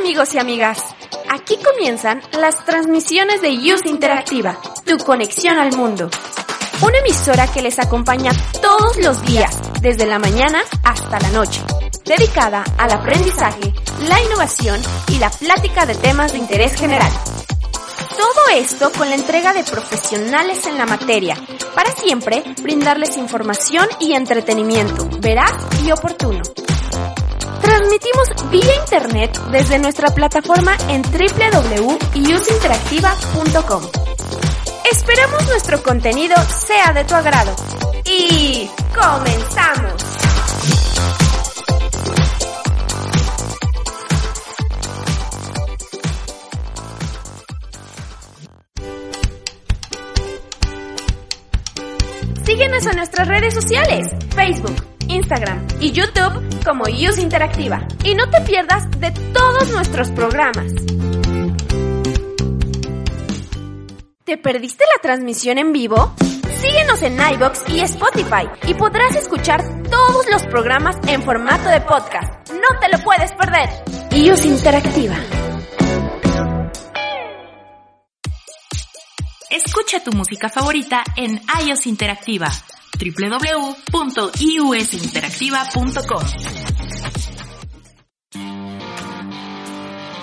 amigos y amigas? Aquí comienzan las transmisiones de Youth Interactiva, tu conexión al mundo. Una emisora que les acompaña todos los días, desde la mañana hasta la noche, dedicada al aprendizaje, la innovación y la plática de temas de interés general. Todo esto con la entrega de profesionales en la materia, para siempre brindarles información y entretenimiento veraz y oportuno. Transmitimos vía internet desde nuestra plataforma en www.usinteractiva.com. Esperamos nuestro contenido sea de tu agrado. Y comenzamos. Síguenos en nuestras redes sociales, Facebook, Instagram y YouTube como Use Interactiva. Y no te pierdas de todos nuestros programas. ¿Te perdiste la transmisión en vivo? Síguenos en iBox y Spotify y podrás escuchar todos los programas en formato de podcast. No te lo puedes perder. Use Interactiva. Escucha tu música favorita en iOS Interactiva www.iusinteractiva.com.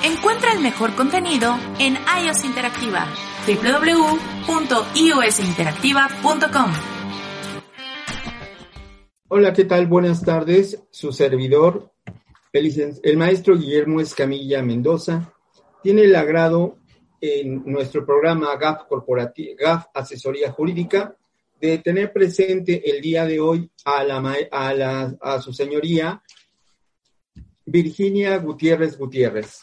Encuentra el mejor contenido en iOS Interactiva www.iusinteractiva.com. Hola, ¿qué tal? Buenas tardes. Su servidor, el, maestro Guillermo Escamilla Mendoza, tiene el agrado en nuestro programa GAF GAF Asesoría Jurídica, de tener presente el día de hoy a, la, a, su señoría Virginia Gutiérrez Gutiérrez.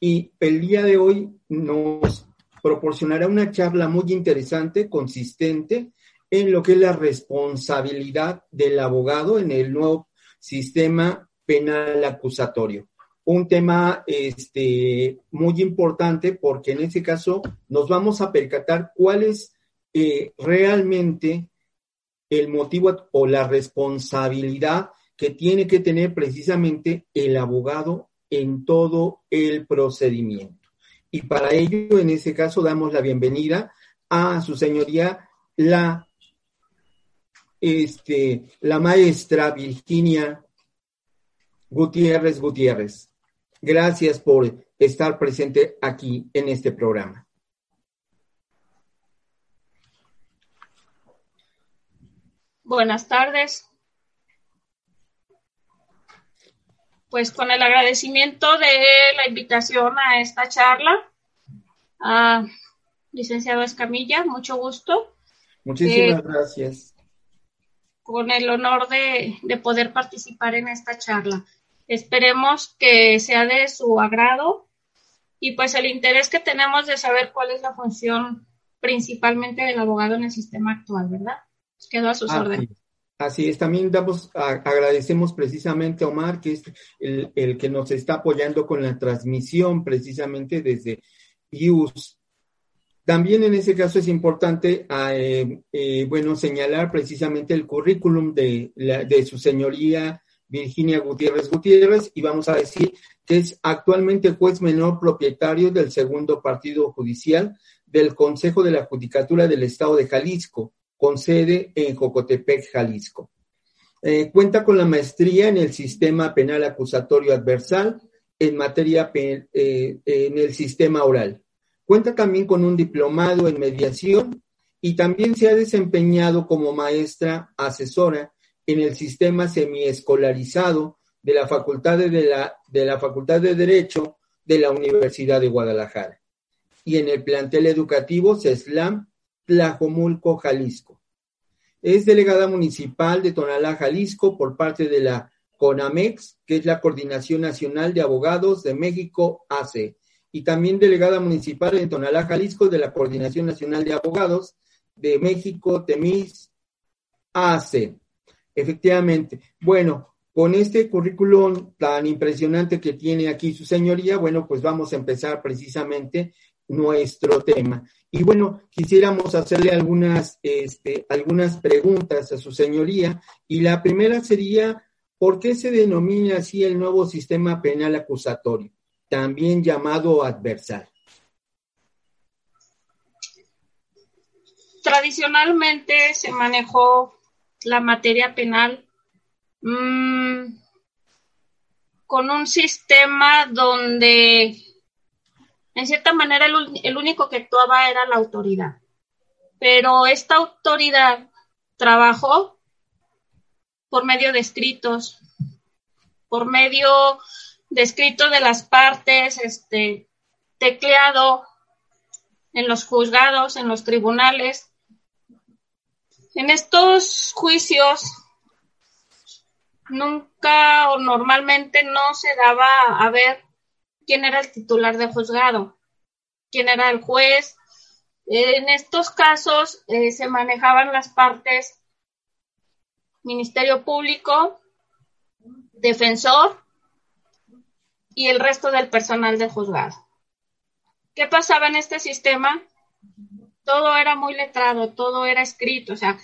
Y el día de hoy nos proporcionará una charla muy interesante, consistente, en lo que es la responsabilidad del abogado en el nuevo sistema penal acusatorio. Un tema este, muy importante porque en ese caso nos vamos a percatar cuál es realmente el motivo o la responsabilidad que tiene que tener precisamente el abogado en todo el procedimiento. Y para ello, en ese caso, damos la bienvenida a su señoría, la, este, la maestra Virginia Gutiérrez Gutiérrez. Gracias por estar presente aquí en este programa. Buenas tardes. Pues con el agradecimiento de la invitación a esta charla, a licenciado Escamilla, mucho gusto. Muchísimas eh, gracias. Con el honor de, de poder participar en esta charla. Esperemos que sea de su agrado y pues el interés que tenemos de saber cuál es la función principalmente del abogado en el sistema actual, ¿verdad? Quedo a sus así, órdenes. Así es, también damos, a, agradecemos precisamente a Omar, que es el, el, que nos está apoyando con la transmisión precisamente desde IUS. También en ese caso es importante, eh, eh, bueno, señalar precisamente el currículum de, la, de su señoría Virginia Gutiérrez Gutiérrez y vamos a decir que es actualmente juez menor propietario del segundo partido judicial del Consejo de la Judicatura del Estado de Jalisco, con sede en Jocotepec, Jalisco. Eh, cuenta con la maestría en el sistema penal acusatorio adversal en materia eh, en el sistema oral. Cuenta también con un diplomado en mediación y también se ha desempeñado como maestra asesora en el sistema semiescolarizado de la Facultad de, la, de la Facultad de Derecho de la Universidad de Guadalajara y en el plantel educativo CESLAM Tlajomulco, Jalisco. Es delegada municipal de Tonalá, Jalisco, por parte de la CONAMEX, que es la Coordinación Nacional de Abogados de México, AC, y también delegada municipal en Tonalá, Jalisco, de la Coordinación Nacional de Abogados de México, TEMIS, AC. Efectivamente. Bueno, con este currículum tan impresionante que tiene aquí su señoría, bueno, pues vamos a empezar precisamente nuestro tema. Y bueno, quisiéramos hacerle algunas, este, algunas preguntas a su señoría. Y la primera sería, ¿Por qué se denomina así el nuevo sistema penal acusatorio, también llamado adversal? Tradicionalmente se manejó la materia penal mmm, con un sistema donde, en cierta manera, el, el único que actuaba era la autoridad. Pero esta autoridad trabajó por medio de escritos, por medio de escritos de las partes, este, tecleado en los juzgados, en los tribunales. En estos juicios nunca o normalmente no se daba a ver quién era el titular del juzgado, quién era el juez. En estos casos eh, se manejaban las partes Ministerio Público, defensor y el resto del personal del juzgado. ¿Qué pasaba en este sistema? Todo era muy letrado, todo era escrito, o sea,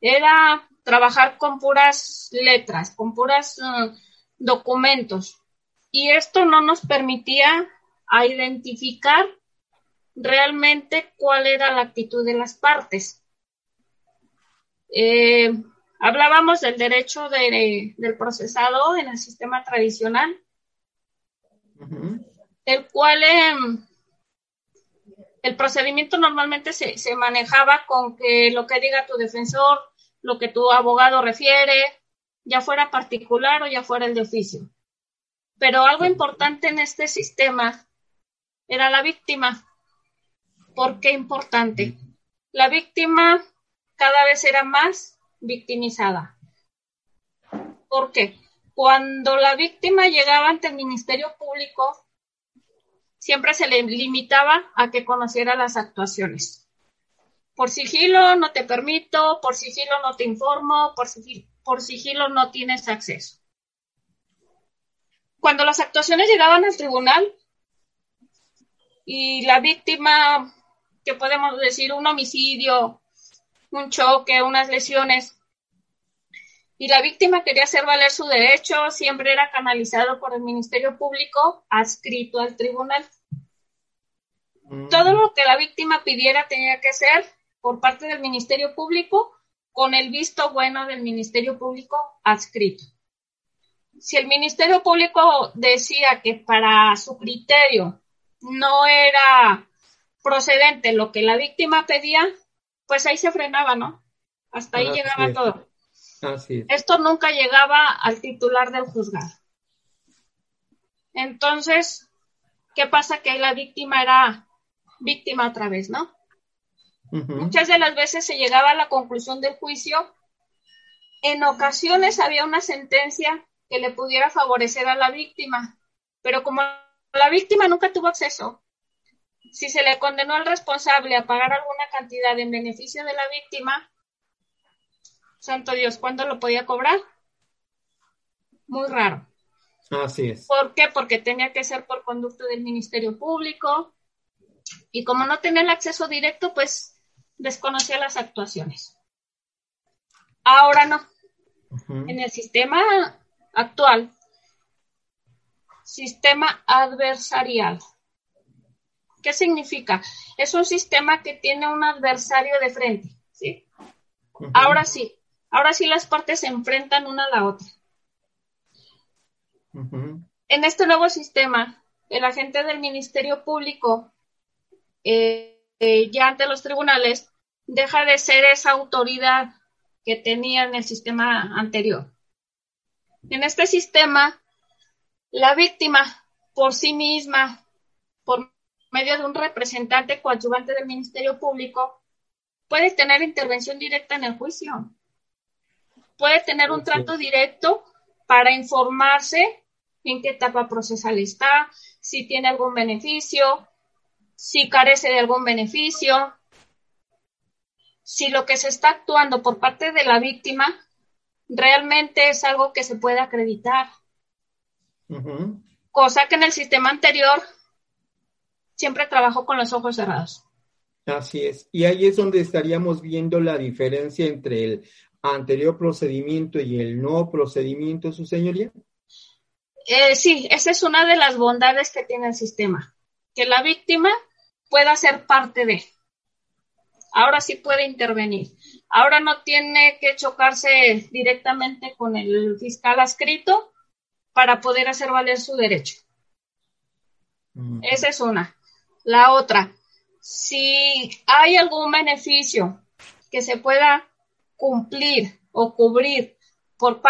era trabajar con puras letras, con puras uh, documentos. Y esto no nos permitía a identificar realmente cuál era la actitud de las partes. Eh, Hablábamos del derecho del procesado en el sistema tradicional, el cual em, el procedimiento normalmente se, se, manejaba con que lo que diga tu defensor, lo que tu abogado refiere, ya fuera particular o ya fuera el de oficio. Pero algo importante en este sistema era la víctima. ¿Por qué importante? La víctima cada vez era más victimizada. ¿Por qué? Cuando la víctima llegaba ante el Ministerio Público, siempre se le limitaba a que conociera las actuaciones. Por sigilo no te permito, por sigilo no te informo, por sigilo, por sigilo no tienes acceso. Cuando las actuaciones llegaban al tribunal y la víctima, que podemos decir un homicidio, un choque, unas lesiones, y la víctima quería hacer valer su derecho, siempre era canalizado por el Ministerio Público adscrito al tribunal. Mm. Todo lo que la víctima pidiera tenía que ser por parte del Ministerio Público con el visto bueno del Ministerio Público adscrito. Si el Ministerio Público decía que para su criterio no era procedente lo que la víctima pedía, pues ahí se frenaba, ¿no? Hasta ahí llegaba todo. Esto nunca llegaba al titular del juzgado. Entonces, ¿qué pasa? Que la víctima era víctima otra vez, ¿no? Muchas de las veces se llegaba a la conclusión del juicio. En ocasiones había una sentencia que le pudiera favorecer a la víctima, pero como la víctima nunca tuvo acceso, si se le condenó al responsable a pagar alguna cantidad en beneficio de la víctima, santo Dios, ¿cuándo lo podía cobrar? Muy raro. Así es. ¿Por qué? Porque tenía que ser por conducto del Ministerio Público y como no tenía el acceso directo, pues desconocía las actuaciones. Ahora no. En el sistema actual, sistema adversarial. ¿Qué significa? Es un sistema que tiene un adversario de frente, ¿sí? Ahora sí, Ahora sí las partes se enfrentan una a la otra. En este nuevo sistema, el agente del Ministerio Público, eh, eh, ya ante los tribunales, deja de ser esa autoridad que tenía en el sistema anterior. En este sistema, la víctima por sí misma, por medio de un representante coadyuvante del Ministerio Público, puede tener intervención directa en el juicio. Puede tener un trato directo para informarse en qué etapa procesal está, si tiene algún beneficio, si carece de algún beneficio, si lo que se está actuando por parte de la víctima realmente es algo que se puede acreditar. Cosa que en el sistema anterior siempre trabajó con los ojos cerrados. Así es. Y ahí es donde estaríamos viendo la diferencia entre el anterior procedimiento y el nuevo procedimiento, su señoría. Eh, sí, esa es una de las bondades que tiene el sistema, que la víctima pueda ser parte de. Ahora sí puede intervenir. Ahora no tiene que chocarse directamente con el fiscal adscrito para poder hacer valer su derecho. Mm. Esa es una. La otra, si hay algún beneficio que se pueda cumplir o cubrir por,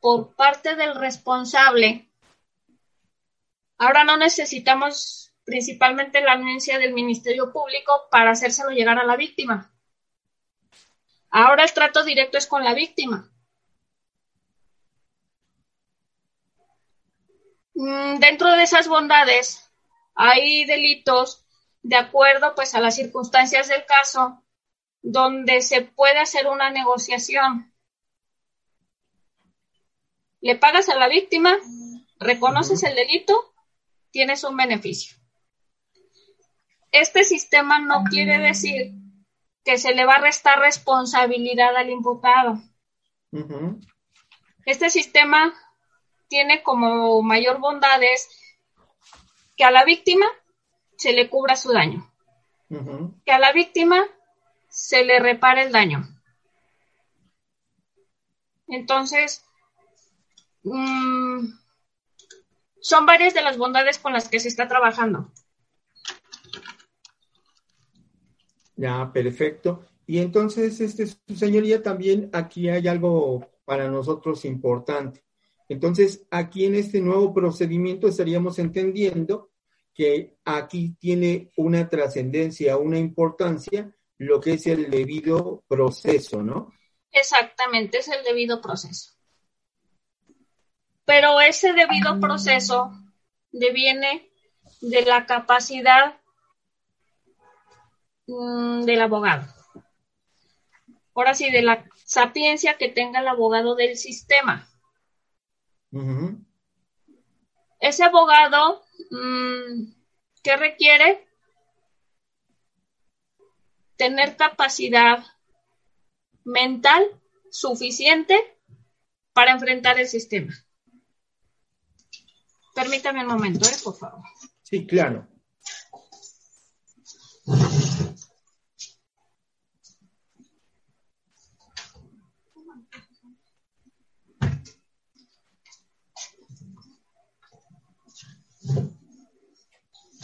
por parte del responsable, ahora no necesitamos principalmente la anuencia del Ministerio Público para hacérselo llegar a la víctima. Ahora el trato directo es con la víctima. Mm, dentro de esas bondades hay delitos de acuerdo pues a las circunstancias del caso donde se puede hacer una negociación. Le pagas a la víctima, reconoces el delito, tienes un beneficio. Este sistema no quiere decir que se le va a restar responsabilidad al imputado. Este sistema tiene como mayor bondades que a la víctima se le cubra su daño, que a la víctima se le repare el daño. Entonces, mm, son varias de las bondades con las que se está trabajando. Ya, perfecto. Y entonces, este, su señoría, también aquí hay algo para nosotros importante. Entonces, aquí en este nuevo procedimiento estaríamos entendiendo que aquí tiene una trascendencia, una importancia, lo que es el debido proceso, ¿no? Exactamente, es el debido proceso. Pero ese debido proceso deviene de la capacidad Mm, del abogado. Ahora sí, de la sapiencia que tenga el abogado del sistema. Ese abogado, mm, ¿qué requiere? Tener capacidad mental suficiente para enfrentar el sistema. Permítame un momento, ¿eh? por favor. Sí, claro.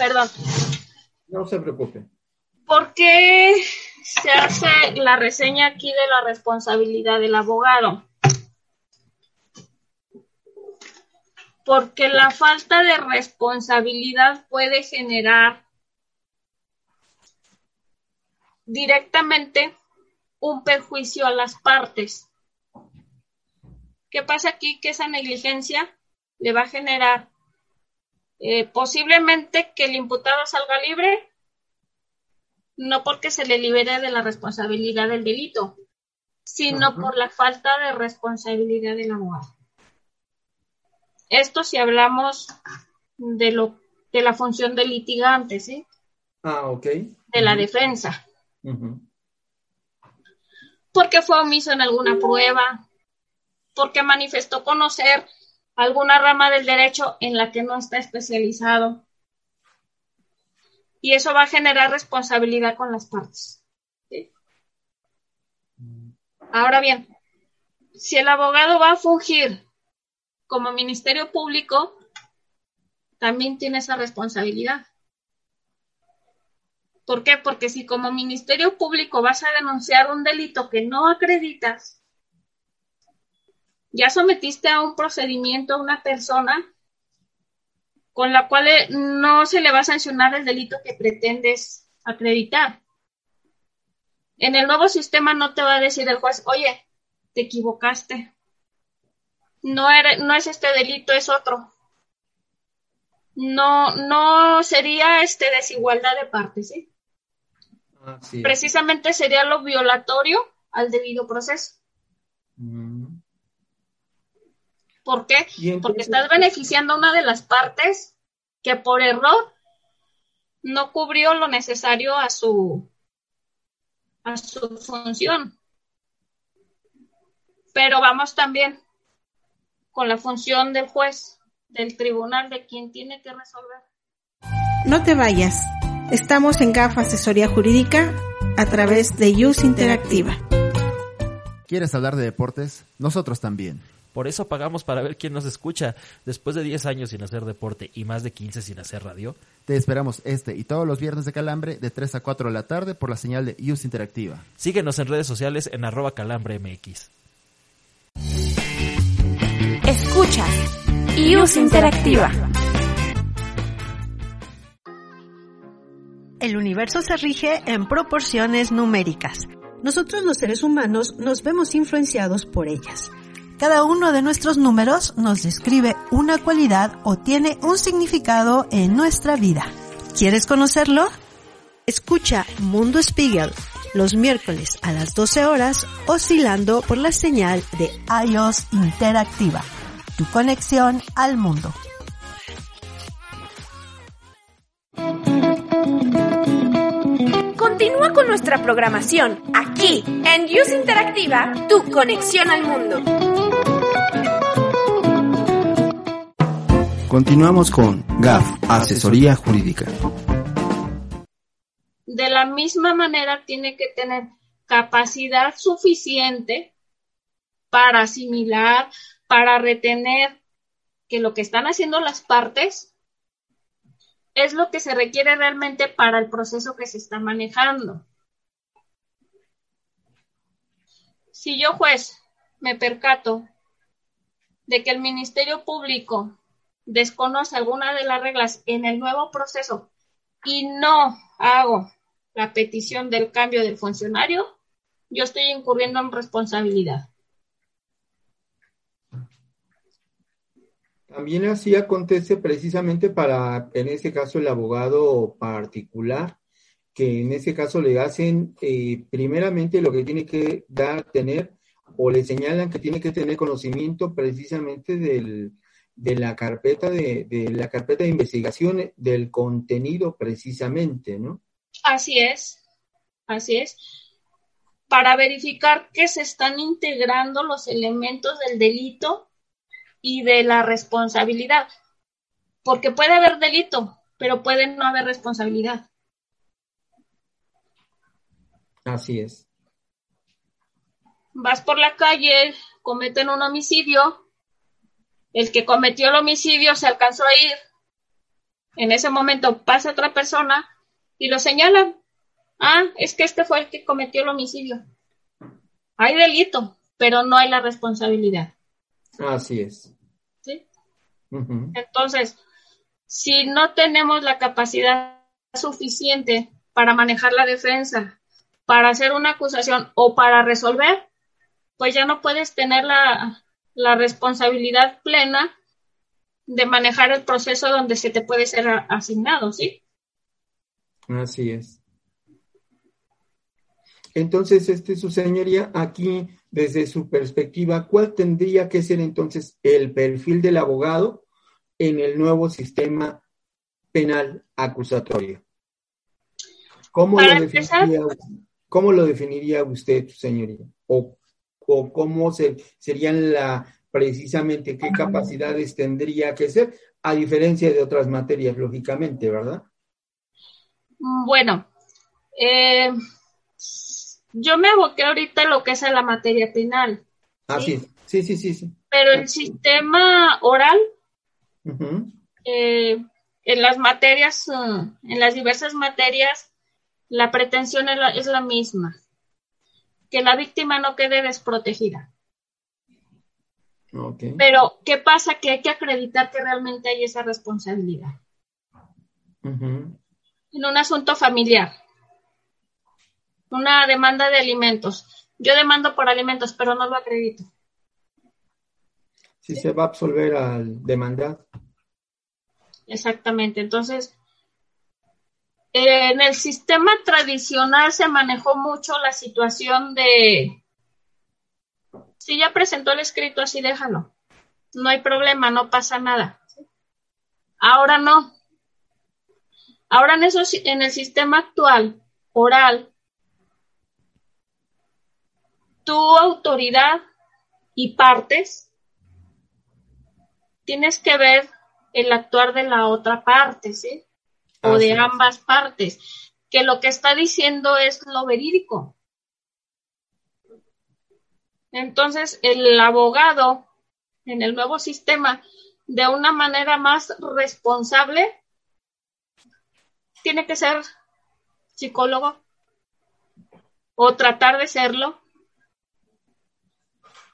Perdón. No se preocupe. ¿Por qué se hace la reseña aquí de la responsabilidad del abogado? Porque la falta de responsabilidad puede generar directamente un perjuicio a las partes. ¿Qué pasa aquí? Que esa negligencia le va a generar eh, posiblemente que el imputado salga libre, no porque se le libere de la responsabilidad del delito, sino por la falta de responsabilidad del abogado. Esto si hablamos de lo de la función del litigante, ¿sí? Ah, ok. De la defensa. Porque fue omiso en alguna prueba, porque manifestó conocer alguna rama del derecho en la que no está especializado. Y eso va a generar responsabilidad con las partes. Ahora bien, si el abogado va a fungir como Ministerio Público, también tiene esa responsabilidad. ¿Por qué? Porque si como Ministerio Público vas a denunciar un delito que no acreditas, ya sometiste a un procedimiento a una persona con la cual eh, no se le va a sancionar el delito que pretendes acreditar. En el nuevo sistema no te va a decir el juez, oye, te equivocaste. no, no es este delito, es otro. No, no sería este desigualdad de partes, ¿sí? Precisamente sería lo violatorio al debido proceso. Mm. ¿Por qué? Porque estás beneficiando a una de las partes que por error no cubrió lo necesario a su a su función. Pero vamos también con la función del juez, del tribunal, de quien tiene que resolver. No te vayas. Estamos en GAF Asesoría Jurídica a través de Use Interactiva. ¿Quieres hablar de deportes? Nosotros también. Por eso pagamos para ver quién nos escucha. Después de 10 años sin hacer deporte y más de 15 sin hacer radio. Te esperamos este y todos los viernes de Calambre de 3 a 4 de la tarde por la señal de Use Interactiva. Síguenos en redes sociales en arroba calambremx. Escucha Use Interactiva. El universo se rige en proporciones numéricas. Nosotros los seres humanos nos vemos influenciados por ellas. Cada uno de nuestros números nos describe una cualidad o tiene un significado en nuestra vida. ¿Quieres conocerlo? Escucha Mundo Spiegel los miércoles a las 12 horas oscilando por la señal de iOS Interactiva, tu conexión al mundo. Continúa con nuestra programación aquí en Use Interactiva, tu conexión al mundo. Continuamos con GAF, Asesoría Jurídica. De la misma manera tiene que tener capacidad suficiente para asimilar, para retener que lo que están haciendo las partes es lo que se requiere realmente para el proceso que se está manejando. Si yo, juez, me percato de que el Ministerio Público desconoce alguna de las reglas en el nuevo proceso y no hago la petición del cambio del funcionario, yo estoy incurriendo en responsabilidad. También así acontece precisamente para, en ese caso, el abogado particular, que en ese caso le hacen eh, primeramente lo que tiene que dar, tener, o le señalan que tiene que tener conocimiento precisamente del, de la carpeta de, de la carpeta de investigación, del contenido precisamente, ¿no? Así es, así es. Para verificar que se están integrando los elementos del delito y de la responsabilidad. Porque puede haber delito, pero puede no haber responsabilidad. Así es. Vas por la calle, cometen un homicidio, el que cometió el homicidio se alcanzó a ir, en ese momento pasa otra persona y lo señalan. Ah, es que este fue el que cometió el homicidio. Hay delito, pero no hay la responsabilidad. Así es. ¿Sí? Entonces, si no tenemos la capacidad suficiente para manejar la defensa, para hacer una acusación o para resolver, pues ya no puedes tener la, la responsabilidad plena de manejar el proceso donde se te puede ser asignado, ¿sí? Así es. Entonces, este, su señoría, aquí desde su perspectiva, ¿cuál tendría que ser entonces el perfil del abogado en el nuevo sistema penal acusatorio? ¿Cómo, lo definiría, ¿cómo lo definiría, usted, señoría? ¿O, o cómo se, serían la, precisamente qué capacidades tendría que ser, a diferencia de otras materias, lógicamente, ¿verdad? Bueno, eh, yo me aboqué ahorita en lo que es la materia penal. Ah, sí, sí, sí, sí. Pero el sistema oral, eh, en las materias, uh, en las diversas materias, la pretensión es la, es la misma, que la víctima no quede desprotegida. Pero, ¿qué pasa? Que hay que acreditar que realmente hay esa responsabilidad. En un asunto familiar una demanda de alimentos. Yo demando por alimentos, pero no lo acredito. si se va a absolver al demandado. Exactamente. Entonces, en el sistema tradicional se manejó mucho la situación de, si ya presentó el escrito, así déjalo. No hay problema, no pasa nada. Ahora no. Ahora en, eso, en el sistema actual, oral, tu autoridad y partes, tienes que ver el actuar de la otra parte, ¿sí? O de ambas partes, que lo que está diciendo es lo verídico. Entonces, el abogado en el nuevo sistema, de una manera más responsable, tiene que ser psicólogo o tratar de serlo.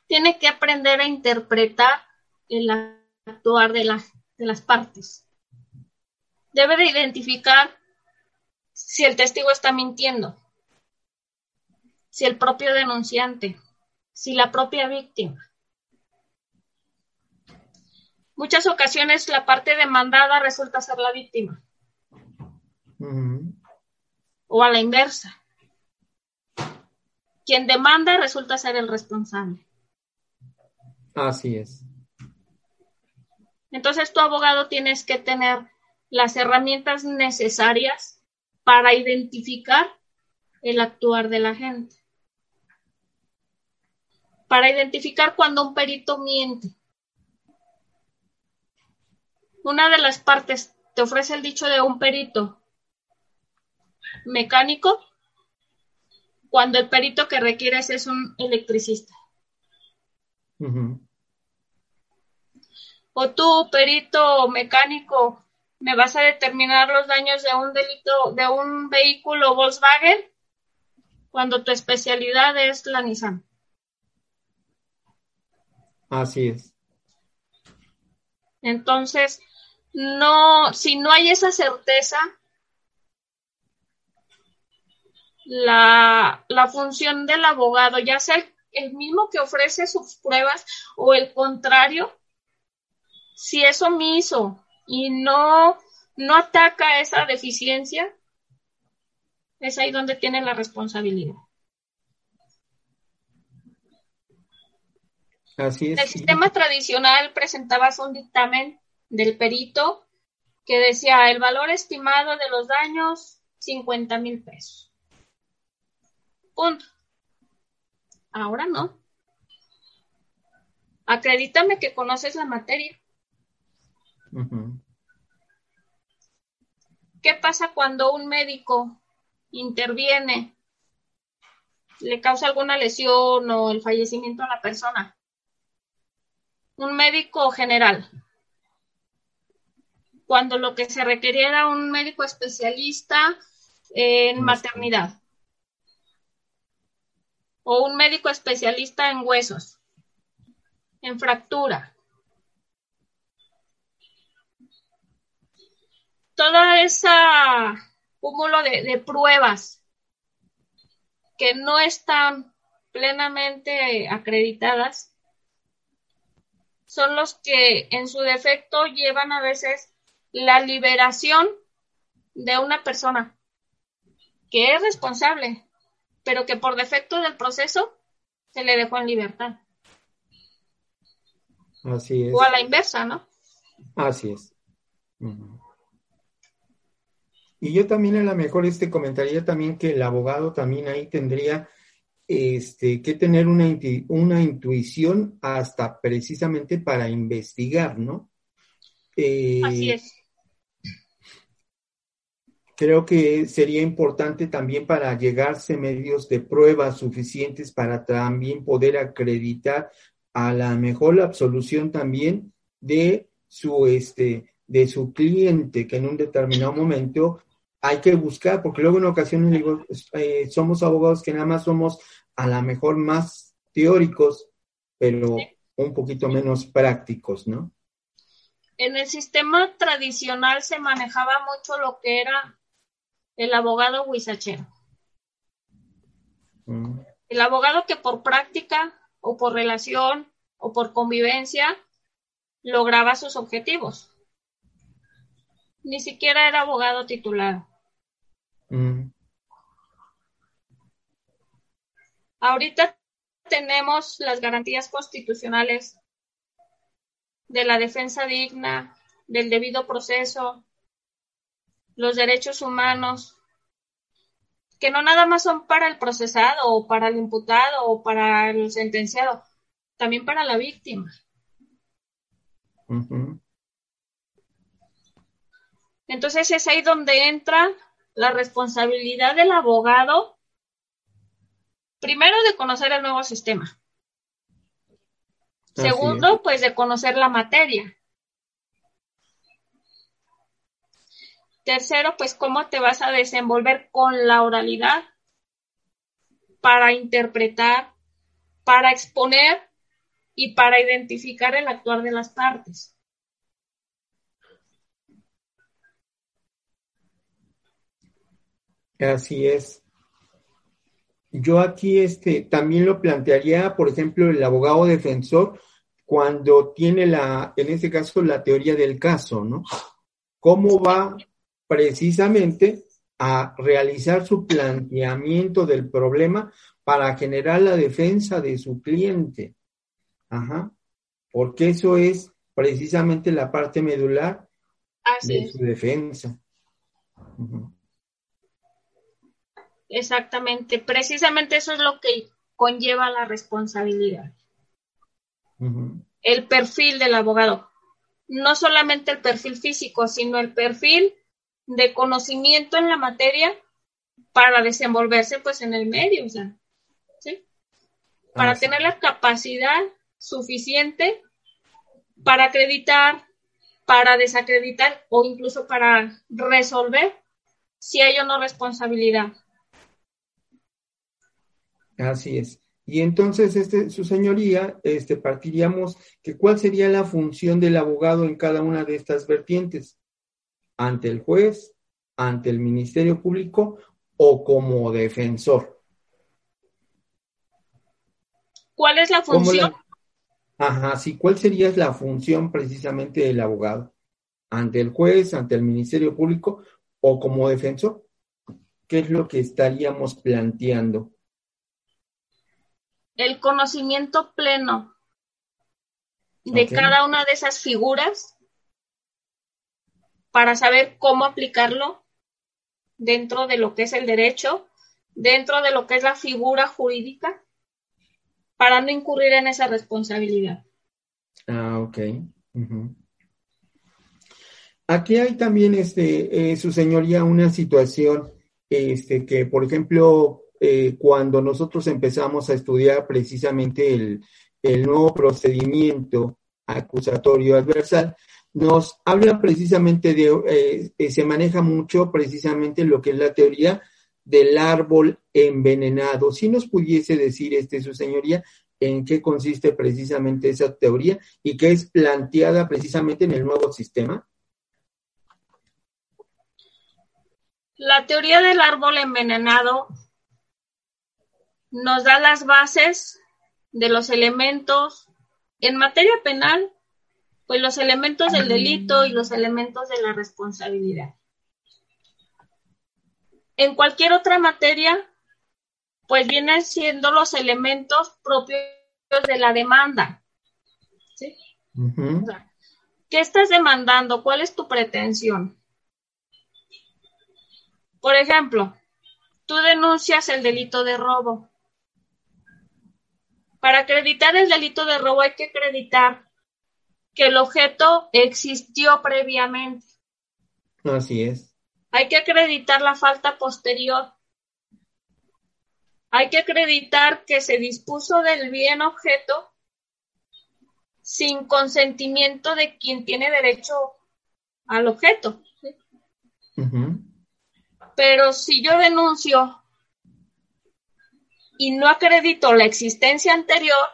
Tiene que aprender a interpretar el actuar de, de las partes. Debe de identificar si el testigo está mintiendo, si el propio denunciante, si la propia víctima. Muchas ocasiones la parte demandada resulta ser la víctima. O a la inversa. Quien demanda resulta ser el responsable. Así es. Entonces tu abogado tienes que tener las herramientas necesarias para identificar el actuar de la gente. Para identificar cuando un perito miente. Una de las partes te ofrece el dicho de un perito mecánico cuando el perito que requieres es un electricista. O tú, perito mecánico, me vas a determinar los daños de un delito, de un vehículo Volkswagen, cuando tu especialidad es la Nissan. Así es. Entonces, no, si no hay esa certeza, la, la función del abogado, ya sea el mismo que ofrece sus pruebas o el contrario, si es omiso y no, no ataca esa deficiencia, es ahí donde tiene la responsabilidad. Así es. El sistema tradicional presentaba un dictamen del perito que decía el valor estimado de los daños 50 mil pesos. Punto. Ahora no. Acredítame que conoces la materia. ¿Qué pasa cuando un médico interviene, le causa alguna lesión o el fallecimiento a la persona? Un médico general. Cuando lo que se requería era un médico especialista en maternidad o un médico especialista en huesos, en fractura. Toda esa cúmulo de, de pruebas que no están plenamente acreditadas son los que en su defecto llevan a veces la liberación de una persona que es responsable pero que por defecto del proceso se le dejó en libertad. Así es. O a la inversa, ¿no? Así es. Y yo también a lo mejor este comentaría también que el abogado también ahí tendría este, que tener una, una intuición hasta precisamente para investigar, ¿no? Eh, Así es creo que sería importante también para llegarse medios de pruebas suficientes para también poder acreditar a la mejor absolución también de su este de su cliente que en un determinado momento hay que buscar porque luego en ocasiones digo eh, somos abogados que nada más somos a lo mejor más teóricos pero un poquito menos prácticos, ¿no? En el sistema tradicional se manejaba mucho lo que era el abogado huizachero. Mm. El abogado que por práctica o por relación o por convivencia lograba sus objetivos. Ni siquiera era abogado titulado. Mm. Ahorita tenemos las garantías constitucionales de la defensa digna, del debido proceso, los derechos humanos, que no nada más son para el procesado o para el imputado o para el sentenciado, también para la víctima. Entonces es ahí donde entra la responsabilidad del abogado, primero de conocer el nuevo sistema. Segundo, pues de conocer la materia. Tercero, pues cómo te vas a desenvolver con la oralidad para interpretar, para exponer y para identificar el actuar de las partes. Así es. Yo aquí este, también lo plantearía, por ejemplo, el abogado defensor cuando tiene la, en este caso, la teoría del caso, ¿no? ¿Cómo va precisamente a realizar su planteamiento del problema para generar la defensa de su cliente? Ajá. Porque eso es precisamente la parte medular de su defensa. Exactamente. Precisamente eso es lo que conlleva la responsabilidad. El perfil del abogado. No solamente el perfil físico, sino el perfil de conocimiento en la materia para desenvolverse pues en el medio, o sea, ¿sí? Para tener la capacidad suficiente para acreditar, para desacreditar o incluso para resolver si hay o no responsabilidad. Así es. Y entonces, este, su señoría, este, partiríamos que cuál sería la función del abogado en cada una de estas vertientes, ante el juez, ante el Ministerio Público o como defensor. ¿Cuál es la función? Ajá, sí, ¿cuál sería la función precisamente del abogado? ¿Ante el juez, ante el Ministerio Público o como defensor? ¿Qué es lo que estaríamos planteando? El conocimiento pleno de cada una de esas figuras para saber cómo aplicarlo dentro de lo que es el derecho, dentro de lo que es la figura jurídica para no incurrir en esa responsabilidad. Ah, ok. Aquí hay también, este, eh, su señoría, una situación, este, que, por ejemplo, eh, cuando nosotros empezamos a estudiar precisamente el, el nuevo procedimiento acusatorio adversal, nos habla precisamente de, eh, se maneja mucho precisamente lo que es la teoría del árbol envenenado. Si nos pudiese decir, este, su señoría, en qué consiste precisamente esa teoría y qué es planteada precisamente en el nuevo sistema. La teoría del árbol envenenado nos da las bases de los elementos en materia penal, pues los elementos del delito y los elementos de la responsabilidad en cualquier otra materia, pues vienen siendo los elementos propios de la demanda. ¿sí? ¿Qué estás demandando? ¿Cuál es tu pretensión? Por ejemplo, tú denuncias el delito de robo. Para acreditar el delito de robo hay que acreditar que el objeto existió previamente. Así es. Hay que acreditar la falta posterior. Hay que acreditar que se dispuso del bien objeto sin consentimiento de quien tiene derecho al objeto. Pero si yo denuncio y no acredito la existencia anterior,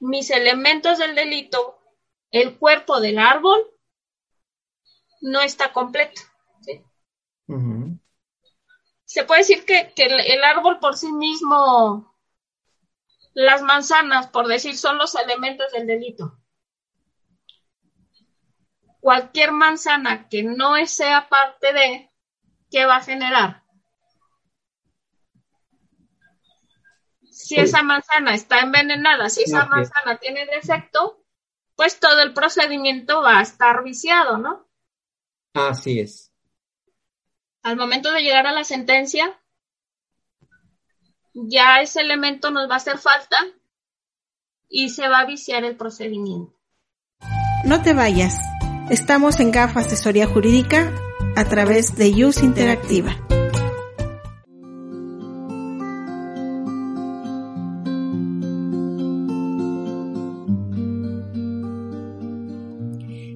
mis elementos del delito, el cuerpo del árbol, no está completo. Se puede decir que, el, árbol por sí mismo, las manzanas, por decir, son los elementos del delito. cualquier manzana que no sea parte de, ¿qué va a generar? Si esa manzana está envenenada, si esa manzana tiene defecto, pues todo el procedimiento va a estar viciado, ¿no? Así es. Al momento de llegar a la sentencia, ya ese elemento nos va a hacer falta y se va a viciar el procedimiento. No te vayas. Estamos en GAF Asesoría Jurídica a través de Use Interactiva.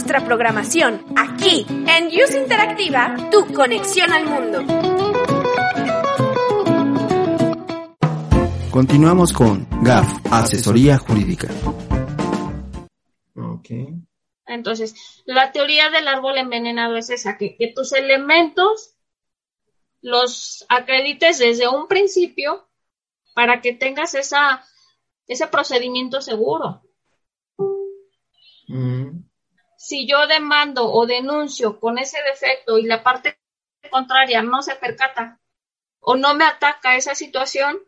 Nuestra programación aquí en Use Interactiva, tu conexión al mundo. Continuamos con GAF, Asesoría Jurídica. Entonces, la teoría del árbol envenenado es esa, que, que tus elementos los acredites desde un principio para que tengas esa, ese procedimiento seguro. Mm. Si yo demando o denuncio con ese defecto y la parte contraria no se percata o no me ataca esa situación,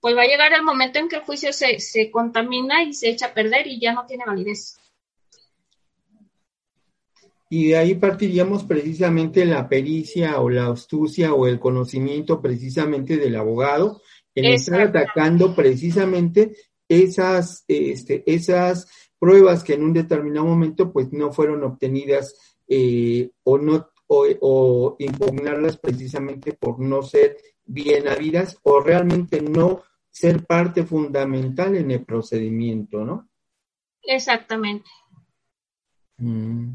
pues va a llegar el momento en que el juicio se, se contamina y se echa a perder y ya no tiene validez. Y de ahí partiríamos precisamente la pericia o la astucia o el conocimiento precisamente del abogado en estar atacando precisamente esas, este, esas pruebas que en un determinado momento pues no fueron obtenidas eh, o no o, o, impugnarlas precisamente por no ser bien habidas o realmente no ser parte fundamental en el procedimiento, ¿no? Exactamente. Mm.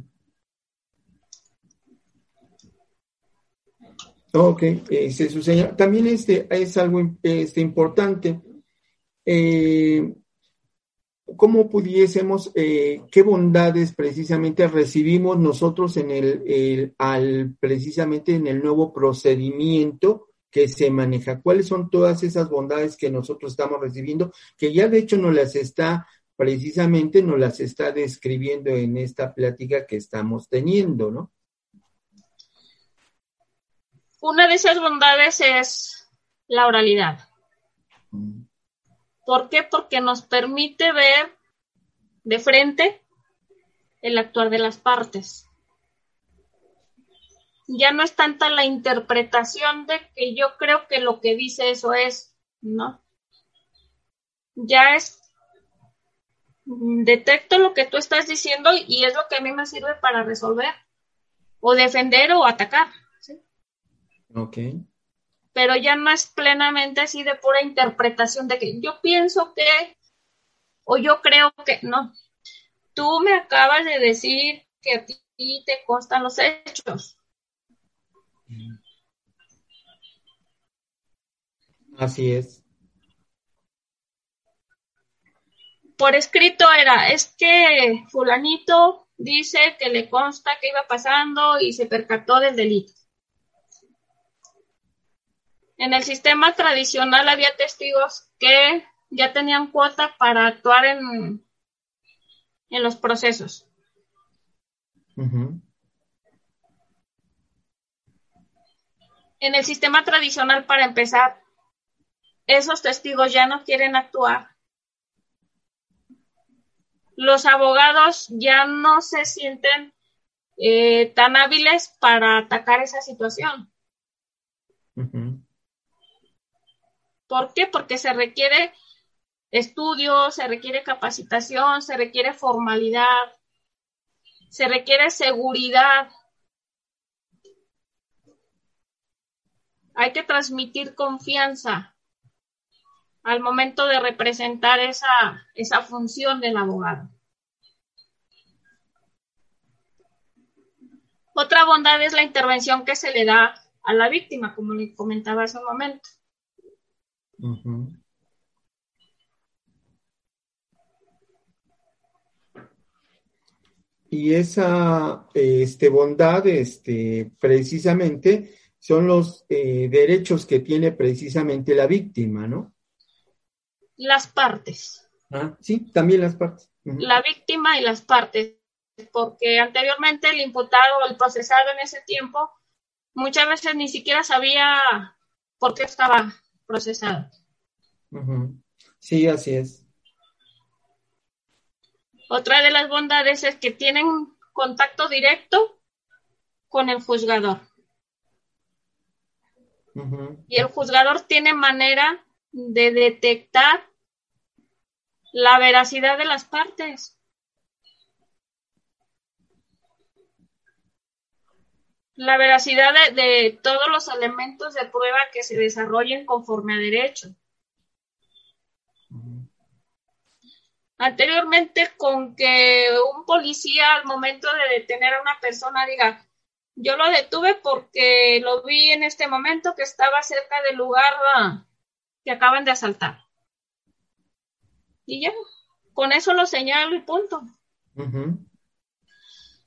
Ok, este, su también este es algo este, importante. Eh, ¿Cómo pudiésemos, eh, qué bondades precisamente recibimos nosotros en el, el, al, precisamente en el nuevo procedimiento que se maneja? ¿Cuáles son todas esas bondades que nosotros estamos recibiendo? Que ya de hecho nos las está, precisamente nos las está describiendo en esta plática que estamos teniendo, ¿no? Una de esas bondades es la oralidad. ¿Por qué? Porque nos permite ver de frente el actuar de las partes. Ya no es tanta la interpretación de que yo creo que lo que dice eso es, ¿no? Ya es, detecto lo que tú estás diciendo y es lo que a mí me sirve para resolver o defender o atacar. Ok. Pero ya no es plenamente así de pura interpretación de que yo pienso que o yo creo que no. Tú me acabas de decir que a ti te constan los hechos. Así es. Por escrito era, es que fulanito dice que le consta que iba pasando y se percató del delito. En el sistema tradicional había testigos que ya tenían cuota para actuar en, en los procesos. En el sistema tradicional, para empezar, esos testigos ya no quieren actuar, los abogados ya no se sienten eh, tan hábiles para atacar esa situación. ¿Por qué? Porque se requiere estudio, se requiere capacitación, se requiere formalidad, se requiere seguridad. Hay que transmitir confianza al momento de representar esa, esa función del abogado. Otra bondad es la intervención que se le da a la víctima, como le comentaba hace un momento. Y esa este, bondad, este, precisamente, son los eh, derechos que tiene precisamente la víctima, ¿no? Las partes. Ah, sí, también las partes. La víctima y las partes, porque anteriormente el imputado o el procesado en ese tiempo muchas veces ni siquiera sabía por qué estaba procesado. Sí, así es. Otra de las bondades es que tienen contacto directo con el juzgador. Y el juzgador tiene manera de detectar la veracidad de las partes. La veracidad de, de, todos los elementos de prueba que se desarrollen conforme a derecho. Anteriormente, con que un policía al momento de detener a una persona diga, yo lo detuve porque lo vi en este momento que estaba cerca del lugar ah, que acaban de asaltar. Y ya, con eso lo señalo y punto.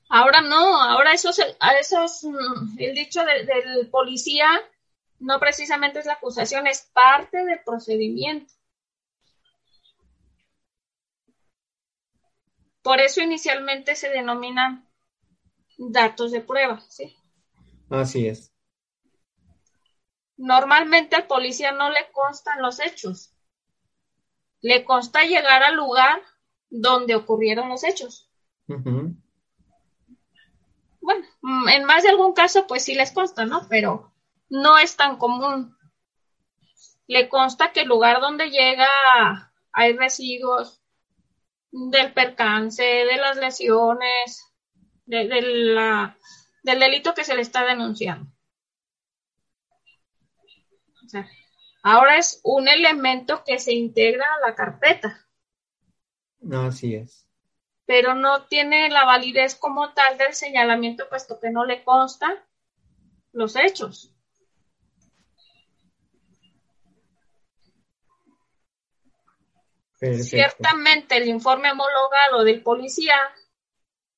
Ahora no, ahora eso, esos, mm, el dicho del policía no precisamente es la acusación, es parte del procedimiento. Por eso inicialmente se denominan datos de prueba, ¿sí? Así es. Normalmente al policía no le constan los hechos le consta llegar al lugar donde ocurrieron los hechos. Bueno, mm, en más de algún caso, pues sí les consta, ¿no? Pero no es tan común. Le consta que el lugar donde llega hay residuos del percance, de las lesiones, de, del delito que se le está denunciando. O sea, Ahora es un elemento que se integra a la carpeta. Así es. Pero no tiene la validez como tal del señalamiento, puesto que no le consta los hechos. Ciertamente el informe homologado del policía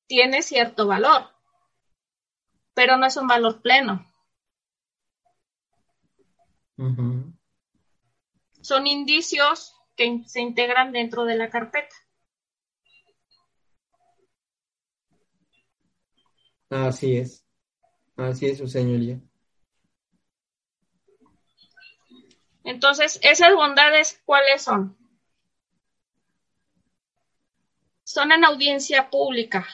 tiene cierto valor, pero no es un valor pleno son indicios que se integran dentro de la carpeta. Así es. Así es, su señoría. Entonces, esas bondades, ¿cuáles son? Son en audiencia pública,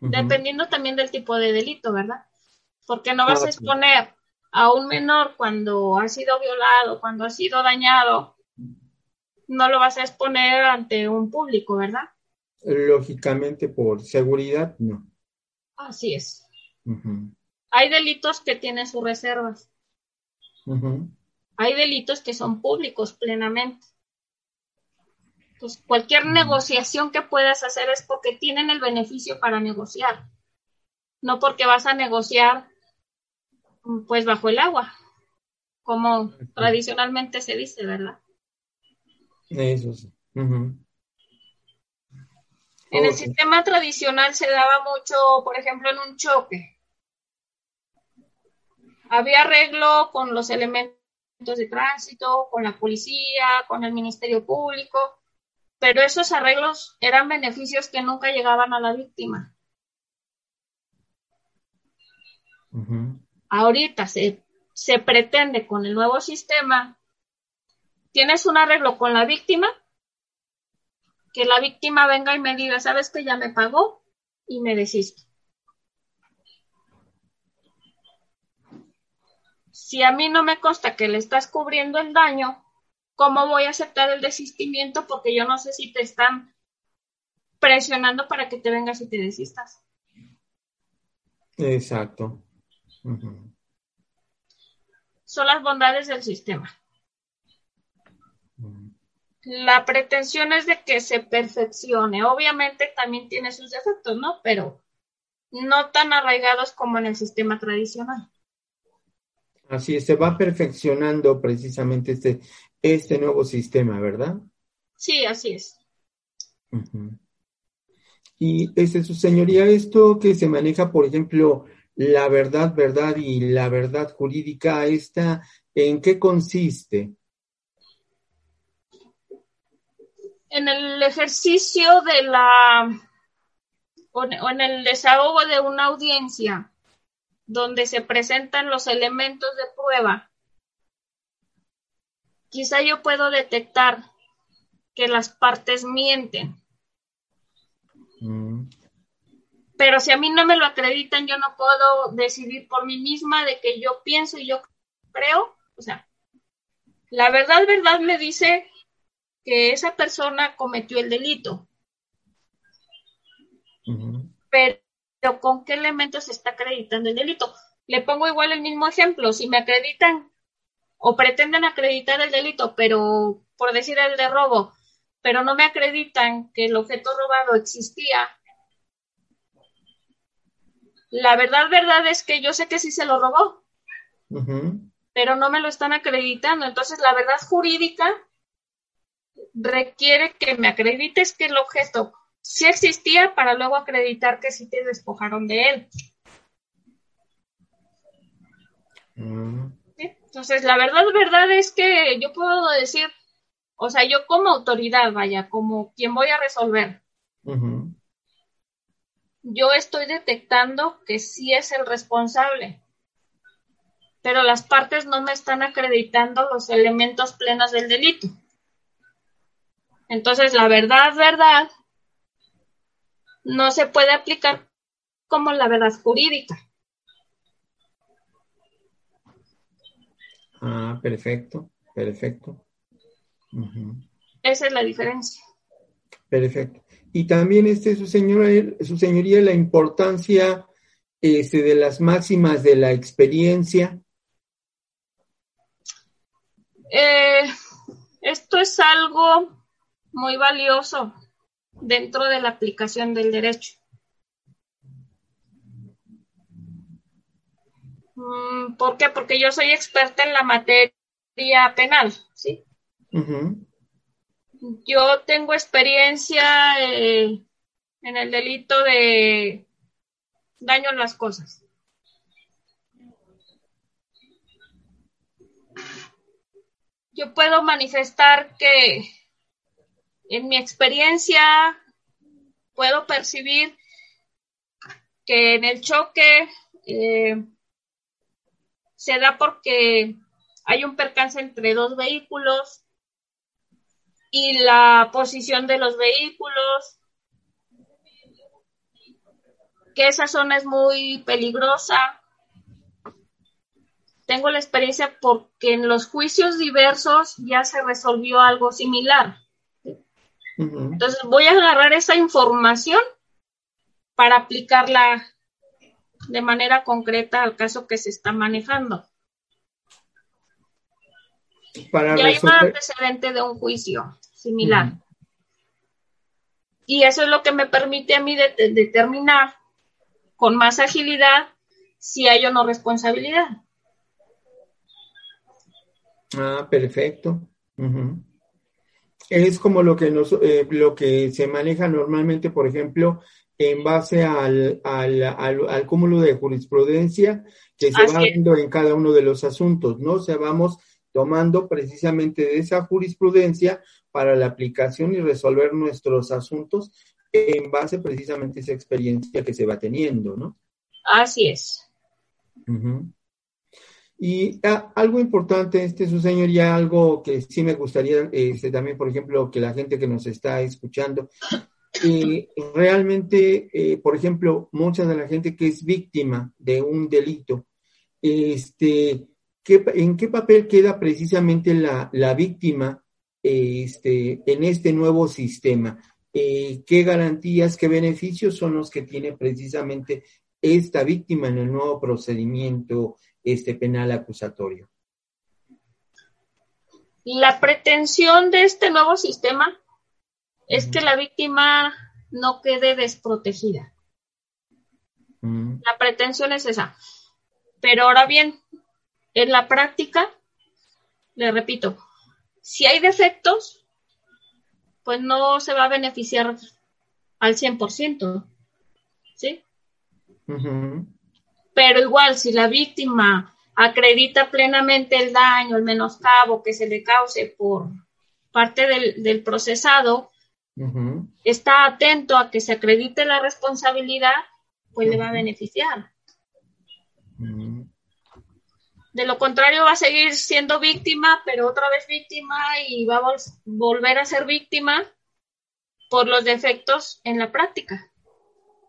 dependiendo también del tipo de delito, ¿verdad? Porque no vas a exponer a un menor cuando ha sido violado, cuando ha sido dañado, no lo vas a exponer ante un público, ¿verdad? Lógicamente, por seguridad, no. Así es. Hay delitos que tienen sus reservas. Hay delitos que son públicos plenamente. Entonces, cualquier negociación que puedas hacer es porque tienen el beneficio para negociar, no porque vas a negociar pues bajo el agua, como tradicionalmente se dice, ¿verdad? Eso sí. En el sistema tradicional se daba mucho, por ejemplo, en un choque. Había arreglo con los elementos de tránsito, con la policía, con el Ministerio Público, pero esos arreglos eran beneficios que nunca llegaban a la víctima. Ahorita se, se pretende con el nuevo sistema tienes un arreglo con la víctima, que la víctima venga y me diga, sabes que ya me pagó y me desisto. Si a mí no me consta que le estás cubriendo el daño, ¿cómo voy a aceptar el desistimiento? Porque yo no sé si te están presionando para que te vengas y te desistas. Exacto. Son las bondades del sistema. La pretensión es de que se perfeccione. Obviamente también tiene sus defectos, ¿no? Pero no tan arraigados como en el sistema tradicional. Así es, se va perfeccionando precisamente este, este nuevo sistema, ¿verdad? Sí, así es. Y ese, su señoría, esto que se maneja, por ejemplo, la verdad, verdad y la verdad jurídica, esta, ¿en qué consiste? En el ejercicio de la, o en el desahogo de una audiencia, donde se presentan los elementos de prueba, quizá yo puedo detectar que las partes mienten. Mm. Pero si a mí no me lo acreditan, yo no puedo decidir por mí misma de que yo pienso y yo creo. O sea, la verdad, verdad me dice que esa persona cometió el delito. Pero con qué elementos se está acreditando el delito. Le pongo igual el mismo ejemplo. Si me acreditan o pretenden acreditar el delito, pero por decir el de robo, pero no me acreditan que el objeto robado existía. La verdad, verdad es que yo sé que sí se lo robó, pero no me lo están acreditando. Entonces, la verdad jurídica requiere que me acredites que el objeto sí existía para luego acreditar que sí te despojaron de él. Mm. Entonces, la verdad, verdad es que yo puedo decir, o sea, yo como autoridad, vaya, como quien voy a resolver, yo estoy detectando que sí es el responsable, pero las partes no me están acreditando los elementos plenos del delito. Entonces, la verdad, verdad, no se puede aplicar como la verdad jurídica. Ah, perfecto, perfecto. Esa es la diferencia. Perfecto. Y también este su señoría, su señoría la importancia este, de las máximas de la experiencia. Eh, esto es algo muy valioso dentro de la aplicación del derecho. Mm, ¿Por qué? Porque yo soy experta en la materia penal, ¿sí? Yo tengo experiencia eh, en el delito de daño a las cosas. Yo puedo manifestar que en mi experiencia puedo percibir que en el choque eh, se da porque hay un percance entre dos vehículos y la posición de los vehículos, que esa zona es muy peligrosa. Tengo la experiencia porque en los juicios diversos ya se resolvió algo similar. Entonces voy a agarrar esa información para aplicarla de manera concreta al caso que se está manejando. Para ya hay un antecedente de un juicio similar. Y eso es lo que me permite a mí determinar con más agilidad si hay o no responsabilidad. Ah, perfecto es como lo que, nos, eh, lo que se maneja normalmente, por ejemplo, en base al, al, al, cúmulo de jurisprudencia que se va viendo en cada uno de los asuntos, ¿no? O sea, vamos tomando precisamente de esa jurisprudencia para la aplicación y resolver nuestros asuntos en base precisamente a esa experiencia que se va teniendo, ¿no? Así es. Y ah, algo importante, este, su señoría, algo que sí me gustaría, este, también, por ejemplo, que la gente que nos está escuchando, eh, realmente, eh, por ejemplo, mucha de la gente que es víctima de un delito, este, ¿qué, ¿en qué papel queda precisamente la, la víctima este, en este nuevo sistema? Eh, ¿Qué garantías, qué beneficios son los que tiene precisamente esta víctima en el nuevo procedimiento este penal acusatorio? La pretensión de este nuevo sistema es que la víctima no quede desprotegida. La pretensión es esa. Pero ahora bien, en la práctica, le repito, si hay defectos, pues no se va a beneficiar al 100%. ¿Sí? Pero igual, si la víctima acredita plenamente el daño, el menoscabo que se le cause por parte del, procesado, está atento a que se acredite la responsabilidad, pues le va a beneficiar. De lo contrario, va a seguir siendo víctima, pero otra vez víctima y va a volver a ser víctima por los defectos en la práctica.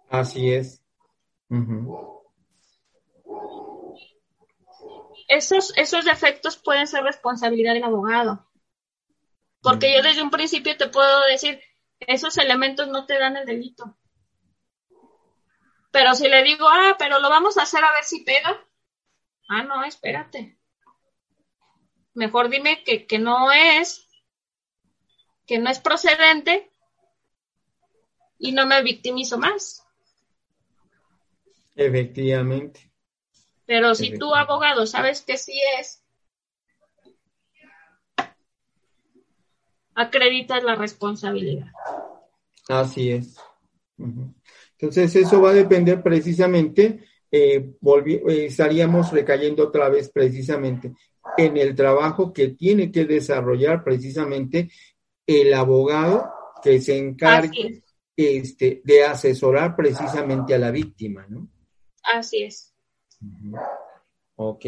Así es esos, esos defectos pueden ser responsabilidad del abogado. Porque yo desde un principio te puedo decir, esos elementos no te dan el delito. Pero si le digo, ah, pero lo vamos a hacer a ver si pega. Ah, no, espérate. Mejor dime que, que no es, que no es procedente y no me victimizo más. Efectivamente. Pero si tú, abogado, sabes que sí es, acreditas la responsabilidad. Así es. Entonces, eso va a depender precisamente, eh, eh, estaríamos recayendo otra vez precisamente en el trabajo que tiene que desarrollar precisamente el abogado que se encargue este, de asesorar precisamente a la víctima, ¿no? Así es. Ok.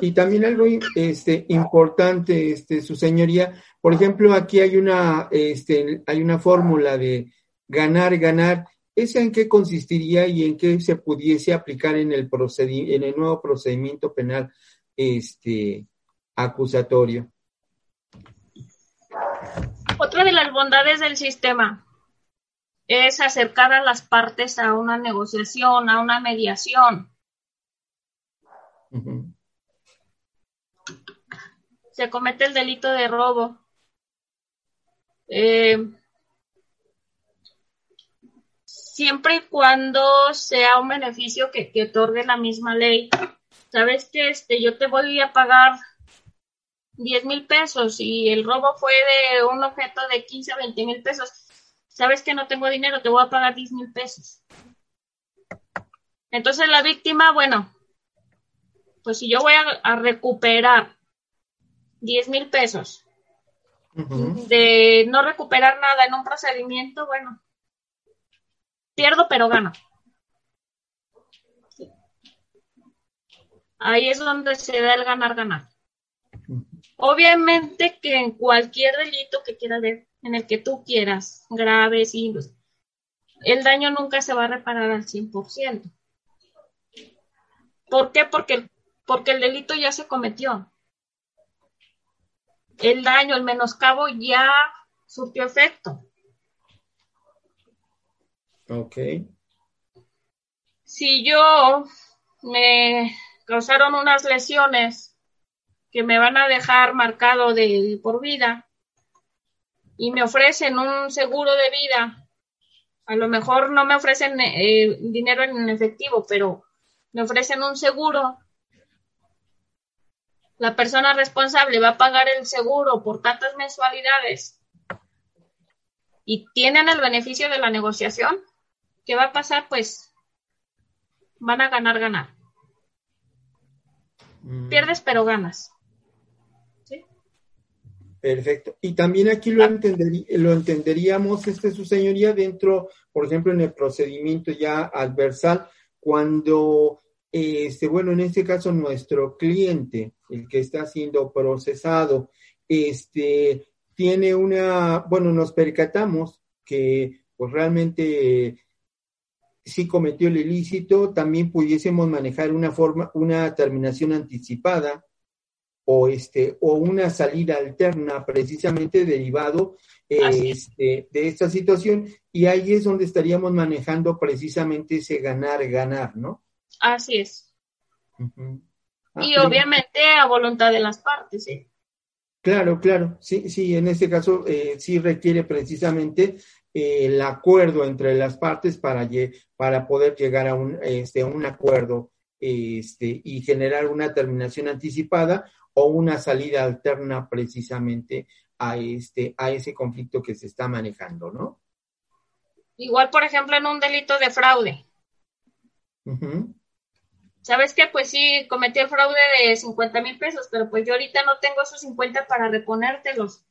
Y también algo este, importante, este, su señoría, por ejemplo, aquí hay una, este, hay una fórmula de ganar, ganar. ¿Esa en qué consistiría y en qué se pudiese aplicar en el, en el nuevo procedimiento penal este, acusatorio? Otra de las bondades del sistema es acercar a las partes a una negociación, a una mediación. Se comete el delito de robo. Eh, siempre y cuando sea un beneficio que, que, otorgue la misma ley. Sabes que este, yo te voy a pagar 10 mil pesos y el robo fue de un objeto de 15 a 20 mil pesos sabes que no tengo dinero, te voy a pagar 10 mil pesos. Entonces la víctima, bueno, pues si yo voy a, recuperar 10 mil pesos de no recuperar nada en un procedimiento, bueno, pierdo pero gano. Ahí es donde se da el ganar-ganar. Obviamente que en cualquier delito que quiera ver, en el que tú quieras, graves y el daño nunca se va a reparar al 100%. ¿Por qué? Porque, porque el delito ya se cometió. El daño, el menoscabo ya surtió efecto. Ok. Si yo me causaron unas lesiones que me van a dejar marcado de por vida, y me ofrecen un seguro de vida, a lo mejor no me ofrecen eh, dinero en efectivo, pero me ofrecen un seguro, la persona responsable va a pagar el seguro por tantas mensualidades y tienen el beneficio de la negociación, ¿qué va a pasar? Pues van a ganar, ganar. Mm. Pierdes, pero ganas. Perfecto. Y también aquí lo, lo entenderíamos, este, su señoría, dentro, por ejemplo, en el procedimiento ya adversal, cuando este, bueno, en este caso nuestro cliente, el que está siendo procesado, este, tiene una, bueno, nos percatamos que pues realmente si cometió el ilícito, también pudiésemos manejar una forma, una terminación anticipada o este, o una salida alterna precisamente derivado este, de esta situación, y ahí es donde estaríamos manejando precisamente ese ganar, ganar, ¿no? Así es. Ah, y obviamente a voluntad de las partes, ¿sí? Claro, claro, sí, sí, en este caso eh, sí requiere precisamente eh, el acuerdo entre las partes para, para poder llegar a un, este, un acuerdo este, y generar una terminación anticipada o una salida alterna precisamente a, este, a ese conflicto que se está manejando, ¿no? Igual, por ejemplo, en un delito de fraude. ¿Sabes qué? Pues sí, cometí el fraude de 50 mil pesos, pero pues yo ahorita no tengo esos 50 para reponértelos.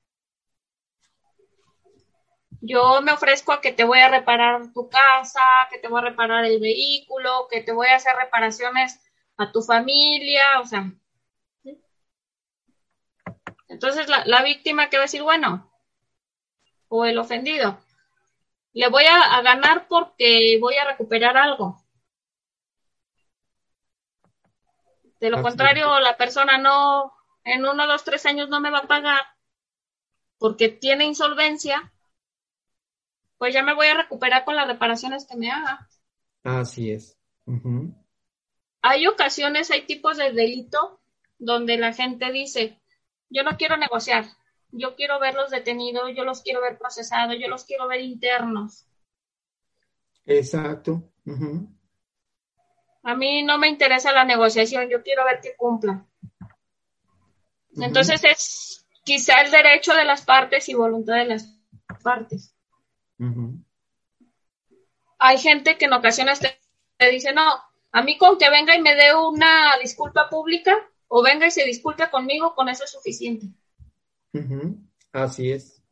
Yo me ofrezco a que te voy a reparar tu casa, que te voy a reparar el vehículo, que te voy a hacer reparaciones a tu familia, o sea. Entonces la, la víctima que va a decir, bueno, o el ofendido, le voy a ganar porque voy a recuperar algo. De lo contrario, la persona no, en uno, dos, tres años no me va a pagar porque tiene insolvencia, pues ya me voy a recuperar con las reparaciones que me haga. Así es. Hay ocasiones, hay tipos de delito donde la gente dice, yo no quiero negociar, yo quiero verlos detenidos, yo los quiero ver procesados, yo los quiero ver internos. Exacto. A mí no me interesa la negociación, yo quiero ver que cumpla. Entonces es quizá el derecho de las partes y voluntad de las partes. Hay gente que en ocasiones te, dice, no, a mí con que venga y me dé una disculpa pública o venga y se disculpe conmigo, con eso es suficiente. Así es.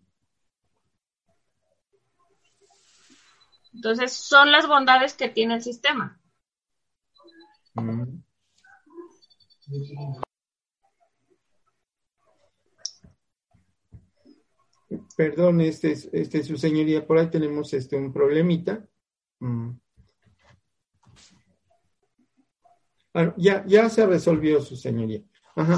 Entonces son las bondades que tiene el sistema. Perdón, este, este, su señoría, por ahí tenemos este un problemita. Mm. Ah, ya, ya se resolvió su señoría.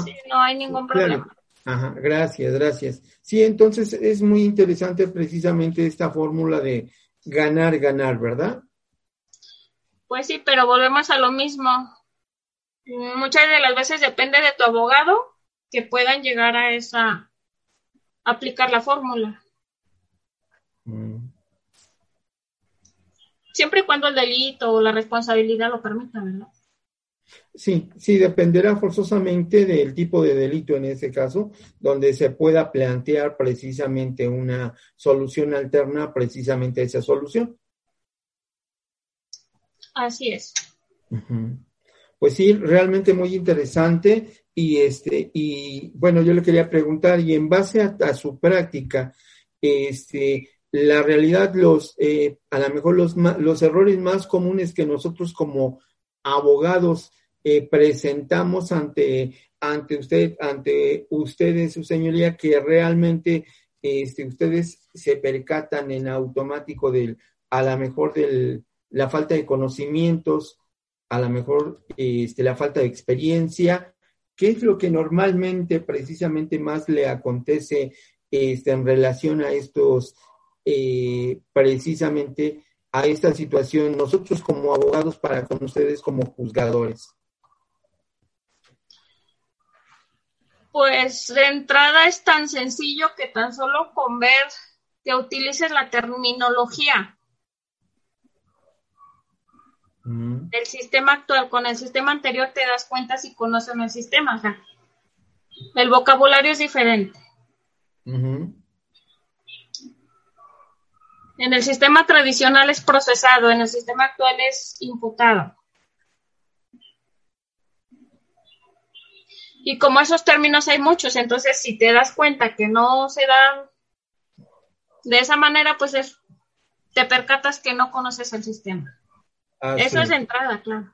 Sí, no hay ningún problema. Ajá, gracias, gracias. Sí, entonces es muy interesante precisamente esta fórmula de ganar, ganar, ¿verdad? Pues sí, pero volvemos a lo mismo. Muchas de las veces depende de tu abogado que puedan llegar a esa, aplicar la fórmula. Mm. Siempre y cuando el delito o la responsabilidad lo permita, ¿verdad? Sí, sí, dependerá forzosamente del tipo de delito en ese caso, donde se pueda plantear precisamente una solución alterna precisamente a esa solución. Así es. Pues sí, realmente muy interesante. Y este, y bueno, yo le quería preguntar, y en base a, su práctica, este, la realidad, los, eh, a lo mejor los, los errores más comunes que nosotros como abogados eh, presentamos ante, ante usted, ante ustedes, su señoría, que realmente este, ustedes se percatan en automático del, a lo mejor del, la falta de conocimientos, a lo mejor este, la falta de experiencia. ¿Qué es lo que normalmente precisamente más le acontece este, en relación a estos, eh, precisamente a esta situación, nosotros como abogados para con ustedes como juzgadores? Pues de entrada es tan sencillo que tan solo con ver que utilices la terminología del sistema actual con el sistema anterior te das cuenta si conocen el sistema. O sea, el vocabulario es diferente. En el sistema tradicional es procesado, en el sistema actual es imputado. Y como esos términos hay muchos, entonces si te das cuenta que no se dan de esa manera, pues te percatas que no conoces el sistema. Ah, Eso es de entrada, claro.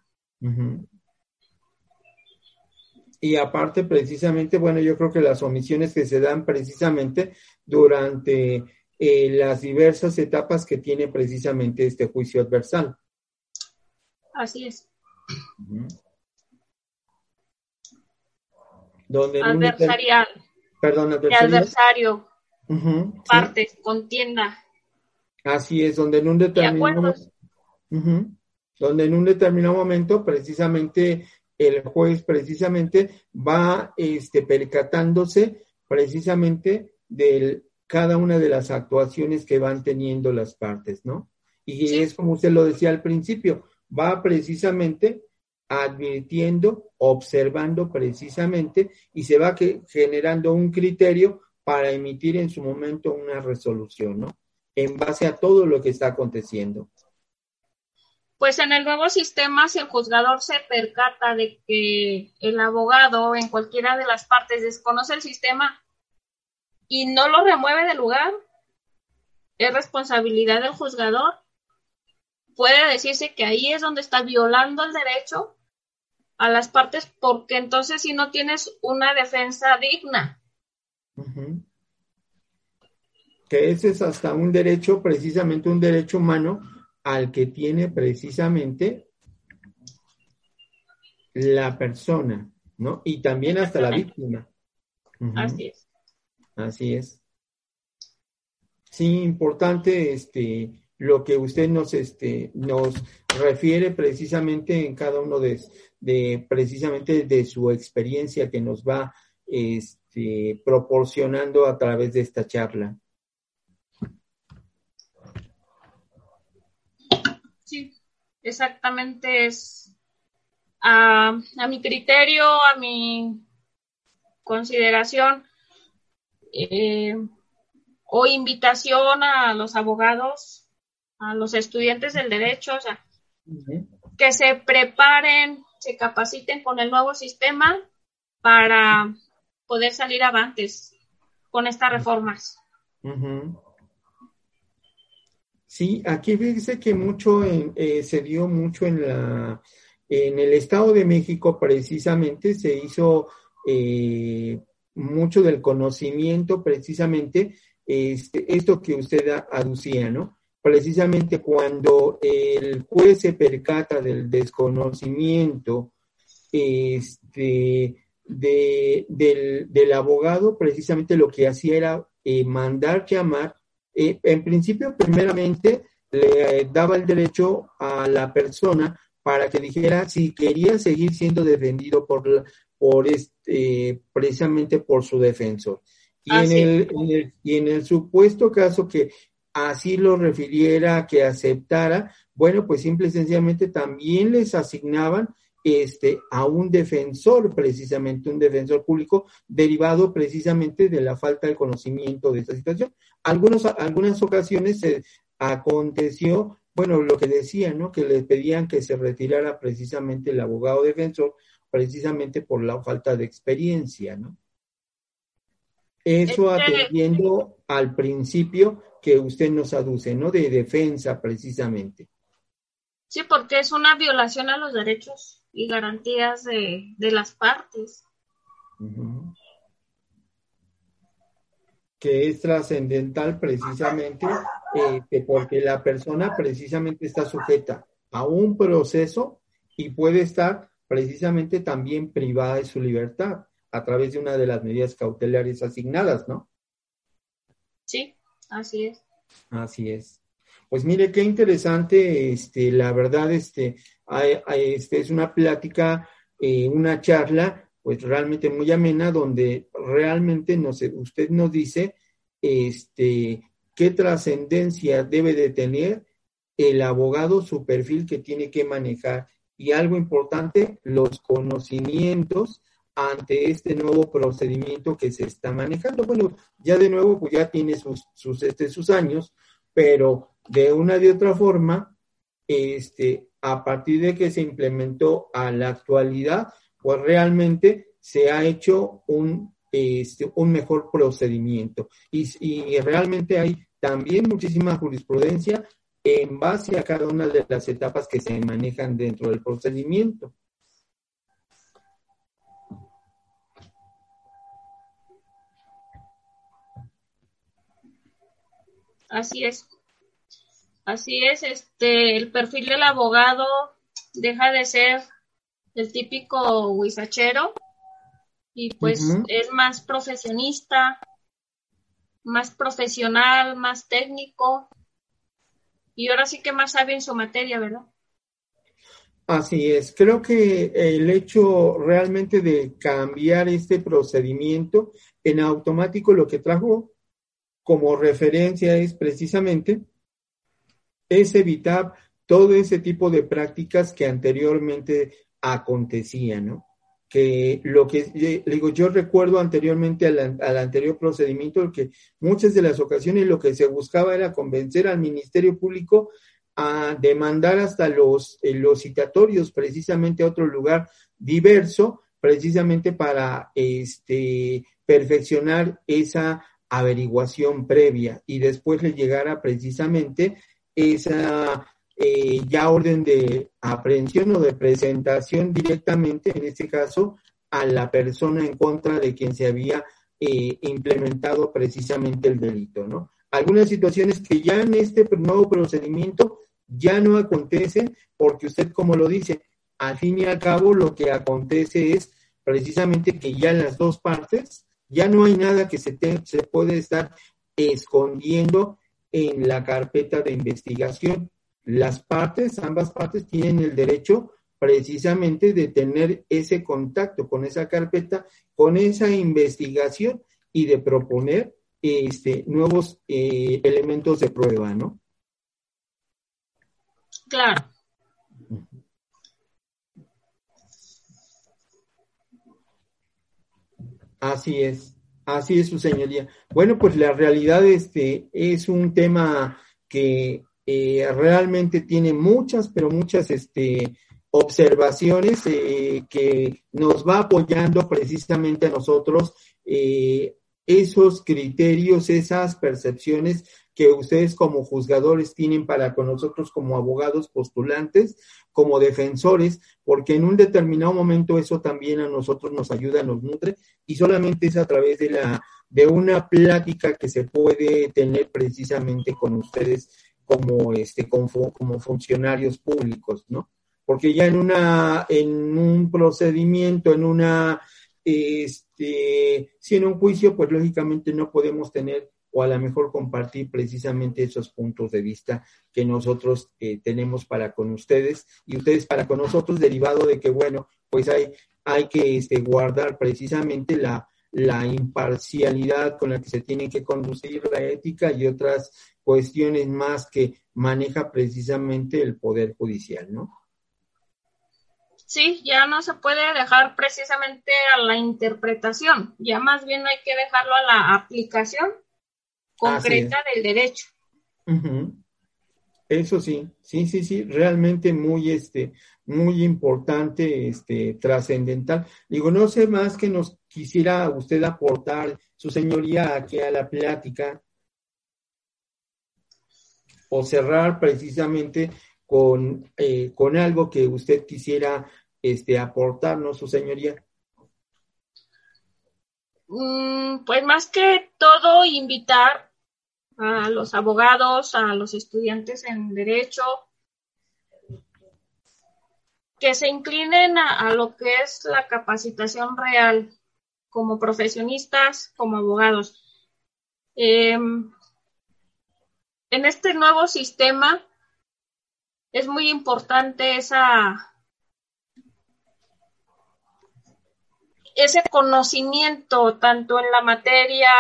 Y aparte, precisamente, bueno, yo creo que las omisiones que se dan precisamente durante eh, las diversas etapas que tiene precisamente este juicio adversal. Así es. Donde adversarial. Perdón, adversarial. adversario. Partes, contienda. Así es, donde en un determinado donde en un determinado momento precisamente el juez precisamente va este, percatándose precisamente de cada una de las actuaciones que van teniendo las partes, ¿no? Y es como usted lo decía al principio, va precisamente advirtiendo, observando precisamente y se va generando un criterio para emitir en su momento una resolución, ¿no? En base a todo lo que está aconteciendo. Pues en el nuevo sistema, si el juzgador se percata de que el abogado en cualquiera de las partes desconoce el sistema y no lo remueve del lugar, es responsabilidad del juzgador. Puede decirse que ahí es donde está violando el derecho a las partes porque entonces si no tienes una defensa digna. Que ese es hasta un derecho, precisamente un derecho humano al que tiene precisamente la persona, ¿no? Y también hasta la víctima. Así es. Así es. Sí, importante este lo que usted nos este nos refiere precisamente en cada uno de, de precisamente de su experiencia que nos va este, proporcionando a través de esta charla. Sí, exactamente es a, mi criterio, a mi consideración eh, o invitación a los abogados, a los estudiantes del derecho, o sea, que se preparen, se capaciten con el nuevo sistema para poder salir avantes con estas reformas. Sí, aquí fíjese que mucho eh, se dio mucho en la en el Estado de México precisamente se hizo eh, mucho del conocimiento precisamente este, esto que usted aducía, ¿no? Precisamente cuando el juez se percata del desconocimiento este, de, del, del, abogado, precisamente lo que hacía era eh, mandar llamar en principio, primeramente, le daba el derecho a la persona para que dijera si quería seguir siendo defendido por, por este, precisamente por su defensor. Y, en el, y en el supuesto caso que así lo refiriera, que aceptara, bueno, pues simple y sencillamente también les asignaban este, a un defensor, precisamente un defensor público, derivado precisamente de la falta de conocimiento de esta situación. Algunos, algunas ocasiones se aconteció, bueno, lo que decían, ¿no? Que le pedían que se retirara precisamente el abogado defensor, precisamente por la falta de experiencia, ¿no? Eso atendiendo al principio que usted nos aduce, ¿no? De defensa, precisamente. Sí, porque es una violación a los derechos y garantías de, las partes. Que es trascendental precisamente eh, porque la persona precisamente está sujeta a un proceso y puede estar precisamente también privada de su libertad a través de una de las medidas cautelares asignadas, ¿no? Sí, así es. Así es. Pues mire qué interesante, este, la verdad, este, este es una plática, eh, una charla, pues realmente muy amena, donde realmente nos, usted nos dice, este, qué trascendencia debe de tener el abogado, su perfil que tiene que manejar y algo importante, los conocimientos ante este nuevo procedimiento que se está manejando. Bueno, ya de nuevo, pues ya tiene sus, sus, este, sus años, pero de una de otra forma, este, a partir de que se implementó a la actualidad, pues realmente se ha hecho un, este, un mejor procedimiento. Y, y realmente hay también muchísima jurisprudencia en base a cada una de las etapas que se manejan dentro del procedimiento. Así es. Así es, este, el perfil del abogado deja de ser el típico huizachero y pues es más profesionista, más profesional, más técnico y ahora sí que más sabe en su materia, ¿verdad? Así es, creo que el hecho realmente de cambiar este procedimiento en automático lo que trajo como referencia es precisamente es evitar todo ese tipo de prácticas que anteriormente acontecían, ¿no? Que lo que digo, yo recuerdo anteriormente al, anterior procedimiento que muchas de las ocasiones lo que se buscaba era convencer al Ministerio Público a demandar hasta los, eh, los citatorios precisamente a otro lugar diverso, precisamente para este, perfeccionar esa averiguación previa y después le llegara precisamente esa eh, ya orden de aprehensión o de presentación directamente, en este caso, a la persona en contra de quien se había eh, implementado precisamente el delito, ¿no? Algunas situaciones que ya en este nuevo procedimiento ya no acontecen porque usted, como lo dice, al fin y al cabo lo que acontece es precisamente que ya las dos partes ya no hay nada que se, se puede estar escondiendo en la carpeta de investigación. Las partes, ambas partes tienen el derecho precisamente de tener ese contacto con esa carpeta, con esa investigación y de proponer este, nuevos eh, elementos de prueba, ¿no? Claro. Así es, así es su señoría. Bueno, pues la realidad este es un tema que eh, realmente tiene muchas, pero muchas este, observaciones eh, que nos va apoyando precisamente a nosotros eh, esos criterios, esas percepciones que ustedes como juzgadores tienen para con nosotros como abogados postulantes, como defensores, porque en un determinado momento eso también a nosotros nos ayuda, nos nutre, y solamente es a través de la de una plática que se puede tener precisamente con ustedes como este como, funcionarios públicos, ¿no? Porque ya en una en un procedimiento, en una este si en un juicio, pues lógicamente no podemos tener o a lo mejor compartir precisamente esos puntos de vista que nosotros eh, tenemos para con ustedes y ustedes para con nosotros, derivado de que, bueno, pues hay, hay que este, guardar precisamente la, la imparcialidad con la que se tiene que conducir la ética y otras cuestiones más que maneja precisamente el Poder Judicial, ¿no? Sí, ya no se puede dejar precisamente a la interpretación, ya más bien hay que dejarlo a la aplicación concreta del derecho. Eso sí, sí, sí, sí, realmente muy, este, muy importante, este, trascendental. Digo, no sé más que nos quisiera usted aportar, su señoría, aquí a la plática, o cerrar precisamente con, eh, con algo que usted quisiera este, aportarnos, su señoría. Mm, pues más que todo, invitar a los abogados, a los estudiantes en derecho, que se inclinen a, lo que es la capacitación real como profesionistas, como abogados. Em, en este nuevo sistema es muy importante esa ese conocimiento tanto en la materia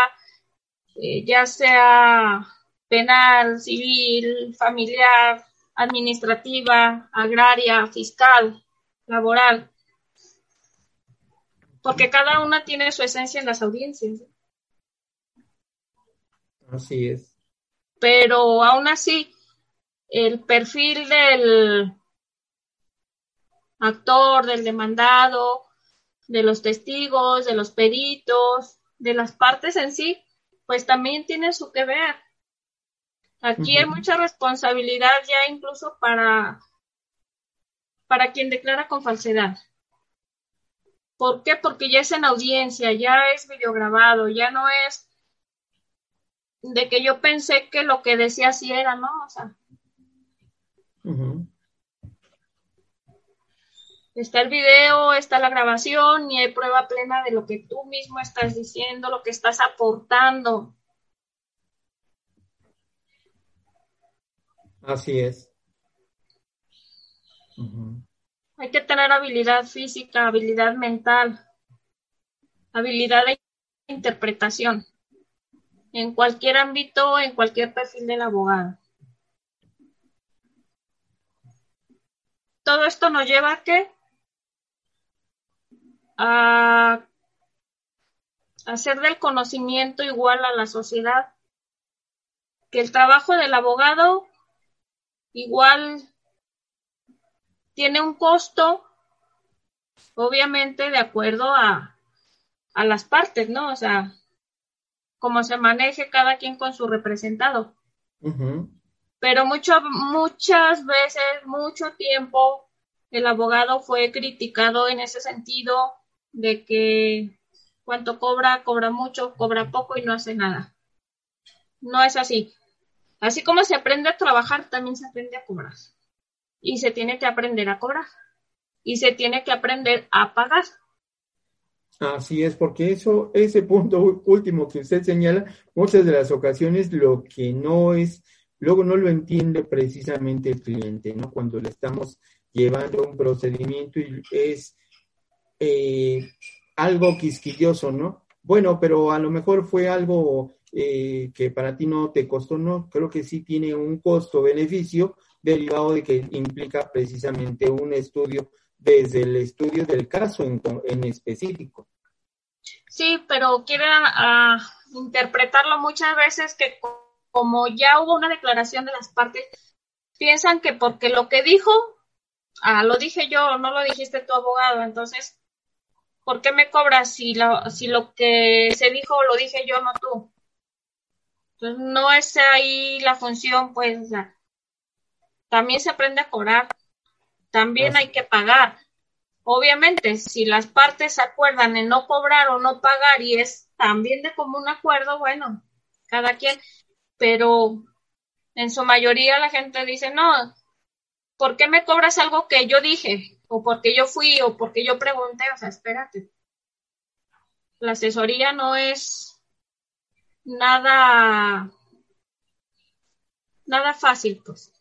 eh, ya sea penal, civil, familiar, administrativa, agraria, fiscal, laboral, porque cada una tiene su esencia en las audiencias. Así es. Pero aún así, el perfil del actor, del demandado, de los testigos, de los peritos, de las partes en sí, pues también tiene su que ver. Aquí hay mucha responsabilidad ya incluso para, para quien declara con falsedad. ¿Por qué? Porque ya es en audiencia, ya es videograbado, ya no es de que yo pensé que lo que decía sí era, ¿no? O sea, está el video, está la grabación y hay prueba plena de lo que tú mismo estás diciendo, lo que estás aportando. Así es. Hay que tener habilidad física, habilidad mental, habilidad de interpretación en cualquier ámbito, en cualquier perfil del abogado. Todo esto nos lleva a que a hacer del conocimiento igual a la sociedad, que el trabajo del abogado igual tiene un costo, obviamente de acuerdo a, a las partes, ¿no? O sea, cómo se maneje cada quien con su representado. Pero mucho, muchas veces, mucho tiempo, el abogado fue criticado en ese sentido de que cuánto cobra, cobra mucho, cobra poco y no hace nada. No es así. Así como se aprende a trabajar, también se aprende a cobrar. Y se tiene que aprender a cobrar. Y se tiene que aprender a pagar. Así es, porque eso, ese punto último que usted señala, muchas de las ocasiones lo que no es, luego no lo entiende precisamente el cliente, ¿no? Cuando le estamos llevando un procedimiento y es eh, algo quisquilloso, ¿no? Bueno, pero a lo mejor fue algo eh, que para ti no te costó, no, creo que sí tiene un costo-beneficio derivado de que implica precisamente un estudio desde el estudio del caso en, en específico. Sí, pero quieren uh, interpretarlo muchas veces que como ya hubo una declaración de las partes, piensan que porque lo que dijo, ah, lo dije yo, no lo dijiste tu abogado, entonces ¿por qué me cobras si lo, si lo que se dijo lo dije yo, no tú? Entonces, no es ahí la función, pues, también se aprende a cobrar, también hay que pagar. Obviamente, si las partes acuerdan en no cobrar o no pagar y es también de común acuerdo, bueno, cada quien, pero en su mayoría la gente dice, no, ¿por qué me cobras algo que yo dije? O porque yo fui o porque yo pregunté, o sea, espérate. La asesoría no es nada nada fácil, pues.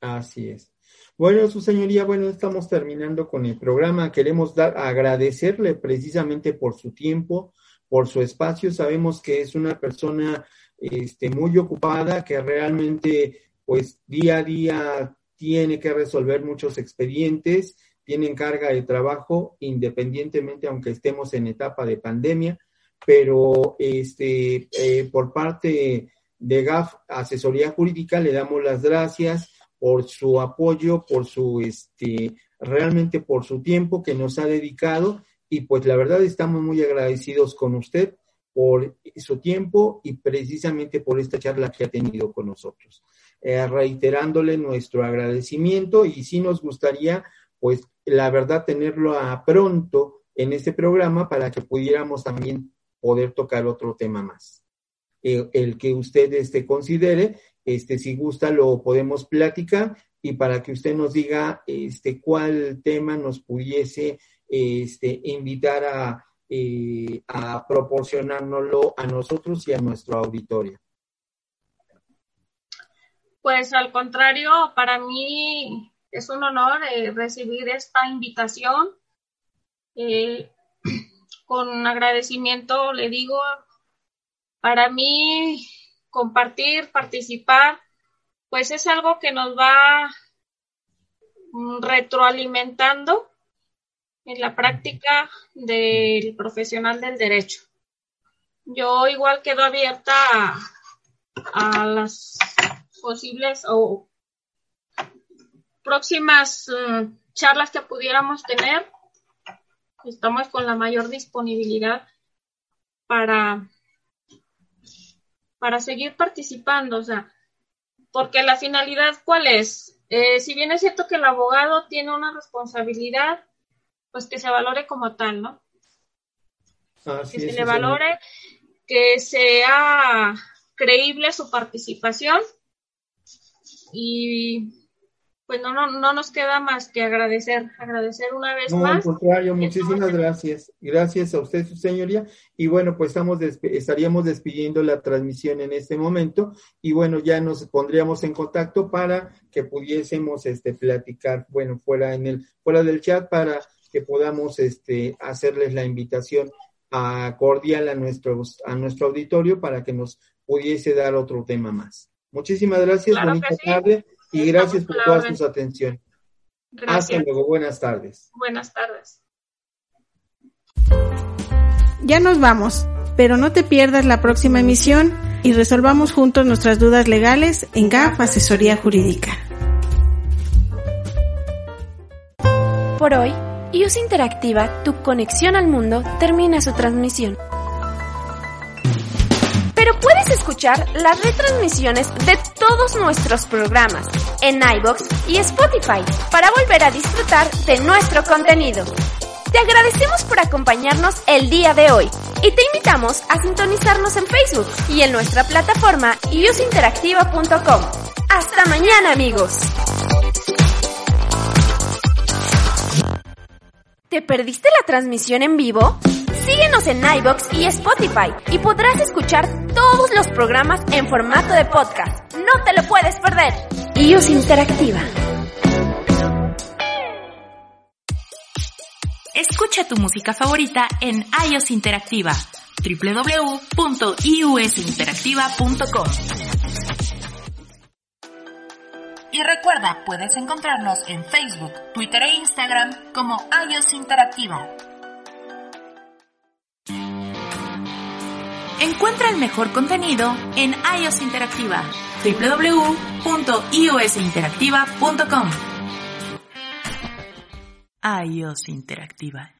Así es. Bueno, su señoría, bueno, estamos terminando con el programa. Queremos dar, agradecerle precisamente por su tiempo, por su espacio. Sabemos que es una persona este, muy ocupada, que realmente, pues, día a día tiene que resolver muchos expedientes tienen carga de trabajo independientemente, aunque estemos en etapa de pandemia, pero este, eh, por parte de GAF Asesoría Jurídica le damos las gracias por su apoyo, por su, este, realmente por su tiempo que nos ha dedicado y pues la verdad estamos muy agradecidos con usted por su tiempo y precisamente por esta charla que ha tenido con nosotros. Eh, reiterándole nuestro agradecimiento y sí nos gustaría pues la verdad tenerlo a pronto en este programa para que pudiéramos también poder tocar otro tema más. Eh, el que usted este, considere, este, si gusta lo podemos platicar y para que usted nos diga este, cuál tema nos pudiese este, invitar a, eh, a proporcionárnoslo a nosotros y a nuestro auditorio. Pues al contrario, para mí es un honor eh, recibir esta invitación. Eh, con agradecimiento le digo, para mí compartir, participar, pues es algo que nos va retroalimentando en la práctica del profesional del derecho. Yo igual quedo abierta a, a las posibles o próximas eh, charlas que pudiéramos tener, estamos con la mayor disponibilidad para, para seguir participando, o sea, porque la finalidad, ¿cuál es? Eh, si bien es cierto que el abogado tiene una responsabilidad, pues que se valore como tal, ¿no? que se le valore, que sea creíble su participación y pues no, no, no nos queda más que agradecer, agradecer una vez no, más. al contrario, muchísimas gracias. Gracias a usted, su señoría. Y bueno, pues estamos estaríamos despidiendo la transmisión en este momento y bueno, ya nos pondríamos en contacto para que pudiésemos este platicar, bueno, fuera en el fuera del chat para que podamos este hacerles la invitación a cordial a nuestros a nuestro auditorio para que nos pudiese dar otro tema más. Muchísimas gracias, bonita tarde y gracias por toda su atención. Hasta luego, buenas tardes. Buenas tardes. Ya nos vamos, pero no te pierdas la próxima emisión y resolvamos juntos nuestras dudas legales en GAF Asesoría Jurídica. Por hoy, IUS Interactiva, tu conexión al mundo, termina su transmisión pero puedes escuchar las retransmisiones de todos nuestros programas en iBox y Spotify para volver a disfrutar de nuestro contenido. Te agradecemos por acompañarnos el día de hoy y te invitamos a sintonizarnos en Facebook y en nuestra plataforma iusinteractiva.com. Hasta mañana amigos. ¿Te perdiste la transmisión en vivo? Síguenos en iBox y Spotify y podrás escuchar todos los programas en formato de podcast. No te lo puedes perder. iOS Interactiva. Escucha tu música favorita en iOS Interactiva www.iusinteractiva.com Y recuerda, puedes encontrarnos en Facebook, Twitter e Instagram como iOS Interactiva. Encuentra el mejor contenido en iOS Interactiva www.iosinteractiva.com iOS Interactiva